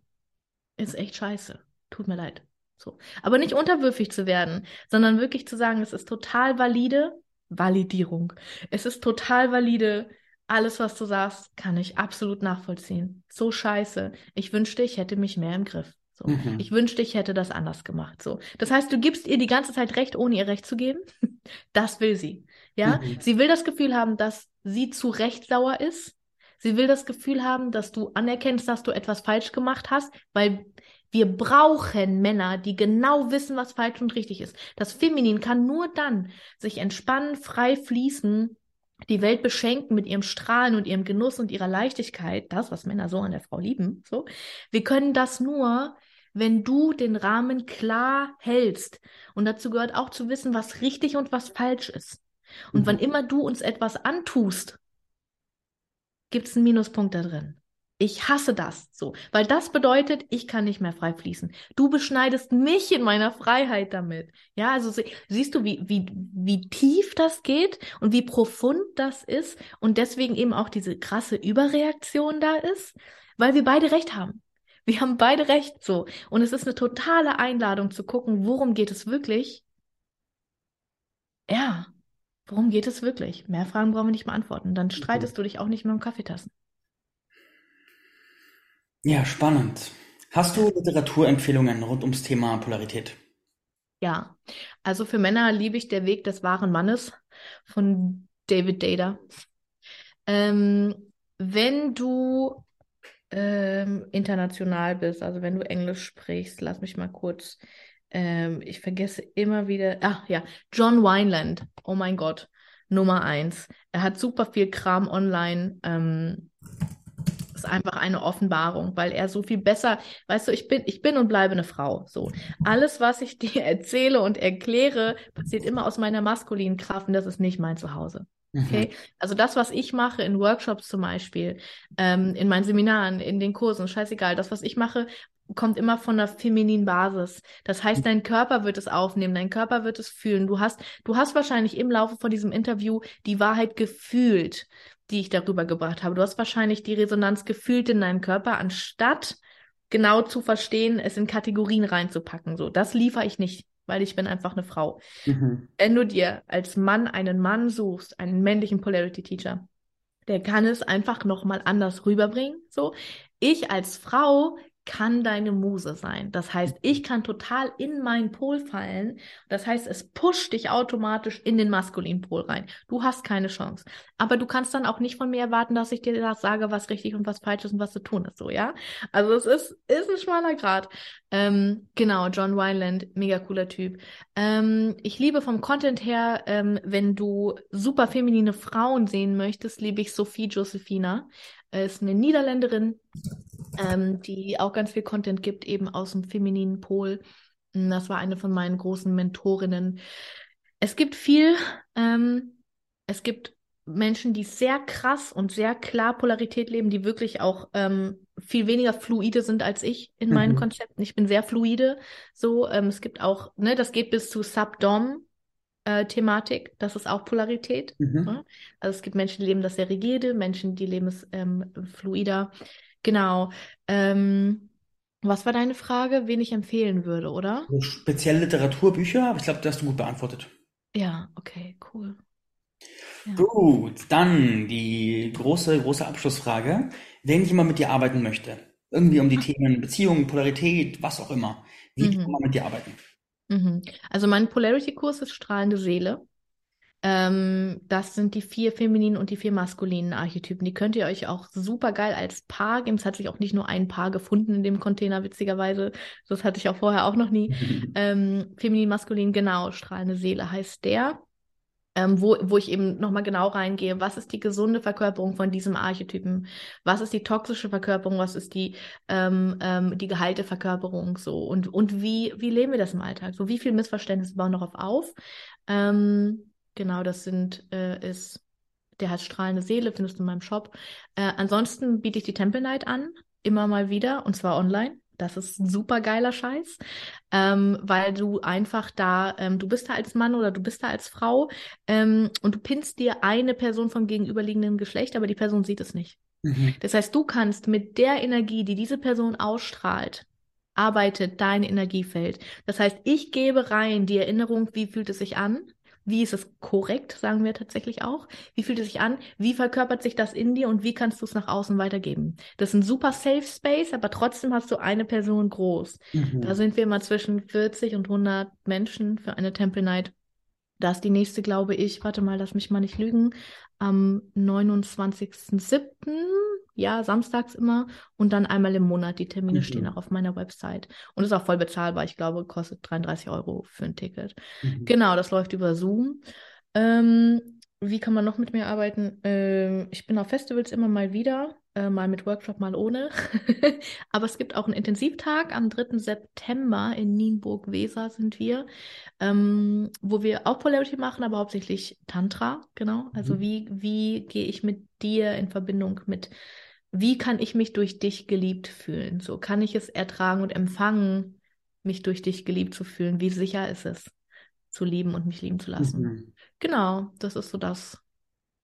ist echt scheiße tut mir leid. So. Aber nicht unterwürfig zu werden, sondern wirklich zu sagen, es ist total valide, Validierung. Es ist total valide, alles, was du sagst, kann ich absolut nachvollziehen. So scheiße. Ich wünschte, ich hätte mich mehr im Griff. So. Mhm. Ich wünschte, ich hätte das anders gemacht. So. Das heißt, du gibst ihr die ganze Zeit Recht, ohne ihr Recht zu geben. (laughs) Das will sie. Ja. Mhm. Sie will das Gefühl haben, dass sie zu Recht sauer ist. Sie will das Gefühl haben, dass du anerkennst, dass du etwas falsch gemacht hast, weil wir brauchen Männer, die genau wissen, was falsch und richtig ist. Das Feminin kann nur dann sich entspannen, frei fließen, die Welt beschenken mit ihrem Strahlen und ihrem Genuss und ihrer Leichtigkeit, das, was Männer so an der Frau lieben, so. Wir können das nur, wenn du den Rahmen klar hältst. Und dazu gehört auch zu wissen, was richtig und was falsch ist. Und mhm. wann immer du uns etwas antust, gibt es einen Minuspunkt da drin. Ich hasse das so, weil das bedeutet, ich kann nicht mehr frei fließen. Du beschneidest mich in meiner Freiheit damit. Ja, also siehst du, wie, wie, wie tief das geht und wie profund das ist und deswegen eben auch diese krasse Überreaktion da ist, weil wir beide recht haben. Wir haben beide recht so. Und es ist eine totale Einladung zu gucken, worum geht es wirklich? Ja, worum geht es wirklich? Mehr Fragen brauchen wir nicht beantworten. Dann streitest du dich auch nicht mehr um Kaffeetassen.
Ja, spannend. Hast du Literaturempfehlungen rund ums Thema Polarität?
Ja, also für Männer liebe ich Der Weg des wahren Mannes von David Data. Ähm, wenn du ähm, international bist, also wenn du Englisch sprichst, lass mich mal kurz, ähm, ich vergesse immer wieder, ach ja, John Wineland, oh mein Gott, Nummer eins. Er hat super viel Kram online. Ähm, ist einfach eine Offenbarung, weil er so viel besser, weißt du, ich bin, ich bin und bleibe eine Frau. So. Alles, was ich (laughs) dir erzähle und erkläre, passiert immer aus meiner maskulinen Kraft und das ist nicht mein Zuhause. Okay, mhm. also das, was ich mache in Workshops zum Beispiel, ähm, in meinen Seminaren, in den Kursen, scheißegal, das, was ich mache, kommt immer von einer femininen Basis. Das heißt, dein Körper wird es aufnehmen, dein Körper wird es fühlen. Du hast, du hast wahrscheinlich im Laufe von diesem Interview die Wahrheit gefühlt die ich darüber gebracht habe. Du hast wahrscheinlich die Resonanz gefühlt in deinem Körper, anstatt genau zu verstehen, es in Kategorien reinzupacken. So, das liefere ich nicht, weil ich bin einfach eine Frau. Mhm. Wenn du dir als Mann einen Mann suchst, einen männlichen Polarity Teacher, der kann es einfach nochmal anders rüberbringen. So, ich als Frau kann deine Muse sein. Das heißt, ich kann total in meinen Pol fallen. Das heißt, es pusht dich automatisch in den maskulinen Pol rein. Du hast keine Chance. Aber du kannst dann auch nicht von mir erwarten, dass ich dir das sage, was richtig und was falsch ist und was zu tun ist. So, ja? Also es ist, ist ein schmaler Grad. Ähm, genau, John Wineland, mega cooler Typ. Ähm, ich liebe vom Content her, ähm, wenn du super feminine Frauen sehen möchtest, liebe ich Sophie Josephina. Äh, ist eine Niederländerin, ähm, die auch ganz viel Content gibt, eben aus dem femininen Pol. Hm, das war eine von meinen großen Mentorinnen. Es gibt viel, ähm, es gibt Menschen, die sehr krass und sehr klar Polarität leben, die wirklich auch ähm, viel weniger fluide sind als ich in meinen mhm. Konzepten. Ich bin sehr fluide. So, ähm, es gibt auch, ne, das geht bis zu Subdom, äh, Thematik. Das ist auch Polarität. Mhm. Ne? Also es gibt Menschen, die leben das sehr rigide, Menschen, die leben es ähm, fluider. Genau. Ähm, was war deine Frage, wen ich empfehlen würde, oder?
Spezielle Literaturbücher, aber ich glaube, das hast du gut beantwortet.
Ja, okay, cool.
Ja. Gut, dann die große, große Abschlussfrage. Wenn jemand mit dir arbeiten möchte, irgendwie um die Themen Beziehung, Polarität, was auch immer. Wie kann man
Mhm.
mit dir arbeiten?
Mhm. Also mein Polarity-Kurs ist strahlende Seele. Ähm, das sind die vier femininen und die vier maskulinen Archetypen. Die könnt ihr euch auch super geil als Paar geben. Es hat sich auch nicht nur ein Paar gefunden in dem Container, witzigerweise. Das hatte ich auch vorher auch noch nie. (laughs) Ähm, feminin, maskulin, genau. Strahlende Seele heißt der. Ähm, wo, wo ich eben nochmal genau reingehe, was ist die gesunde Verkörperung von diesem Archetypen? Was ist die toxische Verkörperung? Was ist die, ähm, ähm, die geheilte Verkörperung? So und, und wie, wie leben wir das im Alltag? So wie viel Missverständnisse bauen darauf auf? Ähm, genau, das sind, äh, ist, der heißt Strahlende Seele, findest du in meinem Shop. Äh, ansonsten biete ich die Temple Night an, immer mal wieder, und zwar online. Das ist ein super geiler Scheiß, ähm, weil du einfach da, ähm, du bist da als Mann oder du bist da als Frau ähm, und du pinnst dir eine Person vom gegenüberliegenden Geschlecht, aber die Person sieht es nicht.
Mhm.
Das heißt, du kannst mit der Energie, die diese Person ausstrahlt, arbeitet dein Energiefeld. Das heißt, ich gebe rein die Erinnerung, wie fühlt es sich an? Wie ist es korrekt, sagen wir tatsächlich auch? Wie fühlt es sich an? Wie verkörpert sich das in dir und wie kannst du es nach außen weitergeben? Das ist ein super Safe Space, aber trotzdem hast du eine Person groß. Da
Mhm. sind
sind wir mal zwischen 40 und 100 Menschen für eine Temple Night. Da ist die nächste, glaube ich, warte mal, lass mich mal nicht lügen, am 29.07., ja, samstags immer und dann einmal im Monat. Die Termine stehen
Mhm.
auch auf meiner Website und ist auch voll bezahlbar. Ich glaube, kostet 33 Euro für ein Ticket.
Mhm.
Genau, das läuft über Zoom. Ähm, wie kann man noch mit mir arbeiten? Ähm, ich bin auf Festivals immer mal wieder, äh, mal mit Workshop, mal ohne. (laughs) Aber es gibt auch einen Intensivtag am 3. September in Nienburg-Weser sind wir, ähm, wo wir auch Polarity machen, aber hauptsächlich Tantra, genau. Also
Mhm.
wie, wie gehe ich mit dir in Verbindung mit, wie kann ich mich durch dich geliebt fühlen? So kann ich es ertragen und empfangen, mich durch dich geliebt zu fühlen? Wie sicher ist es, zu lieben und mich lieben zu lassen?
Mhm.
Genau, das ist so das,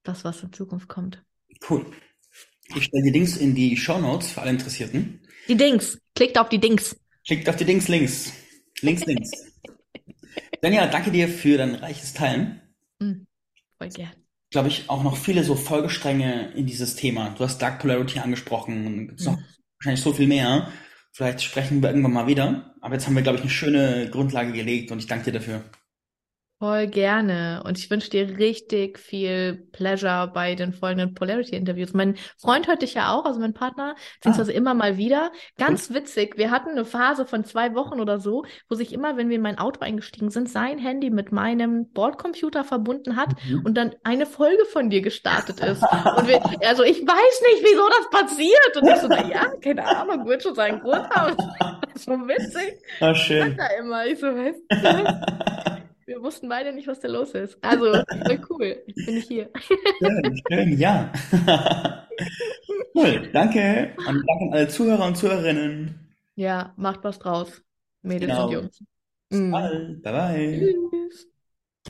das, was in Zukunft kommt.
Cool. Ich stelle die Links in die Show Notes für alle Interessierten.
Die Dings, klickt auf die Dings.
Klickt auf die Dings links. Links, (laughs) links. Daniela, danke dir für dein reiches Teilen.
Hm, voll gern.
Glaube ich, auch noch viele so Folgestränge in dieses Thema. Du hast Dark Polarity angesprochen und gibt's noch
Hm.
wahrscheinlich so viel mehr. Vielleicht sprechen wir irgendwann mal wieder. Aber jetzt haben wir, glaube ich, eine schöne Grundlage gelegt und ich danke dir dafür.
Voll gerne. Und ich wünsche dir richtig viel Pleasure bei den folgenden Polarity-Interviews. Mein Freund hört dich ja auch, also mein Partner, beziehungsweise immer mal wieder. Ganz witzig. Wir hatten eine Phase von zwei Wochen oder so, wo sich immer, wenn wir in mein Auto eingestiegen sind, sein Handy mit meinem Bordcomputer verbunden hat
Mhm.
und dann eine Folge von dir gestartet ist. (laughs) Und wir, also ich weiß nicht, wieso das passiert. Und ich so, na ja, keine Ahnung, wird schon seinen Grund haben. (laughs) So witzig.
Ah,
Sagt
schön.
er immer. Ich so, weißt du, (laughs) wir wussten beide nicht, was da los ist. Also, voll cool. Jetzt bin ich hier.
Schön, schön, ja. Cool, danke. Und danke an alle Zuhörer und Zuhörerinnen.
Ja, macht was draus. Mädels
Genau.
und Jungs.
Bis
Mm.
bald. Bye bye.
Tschüss.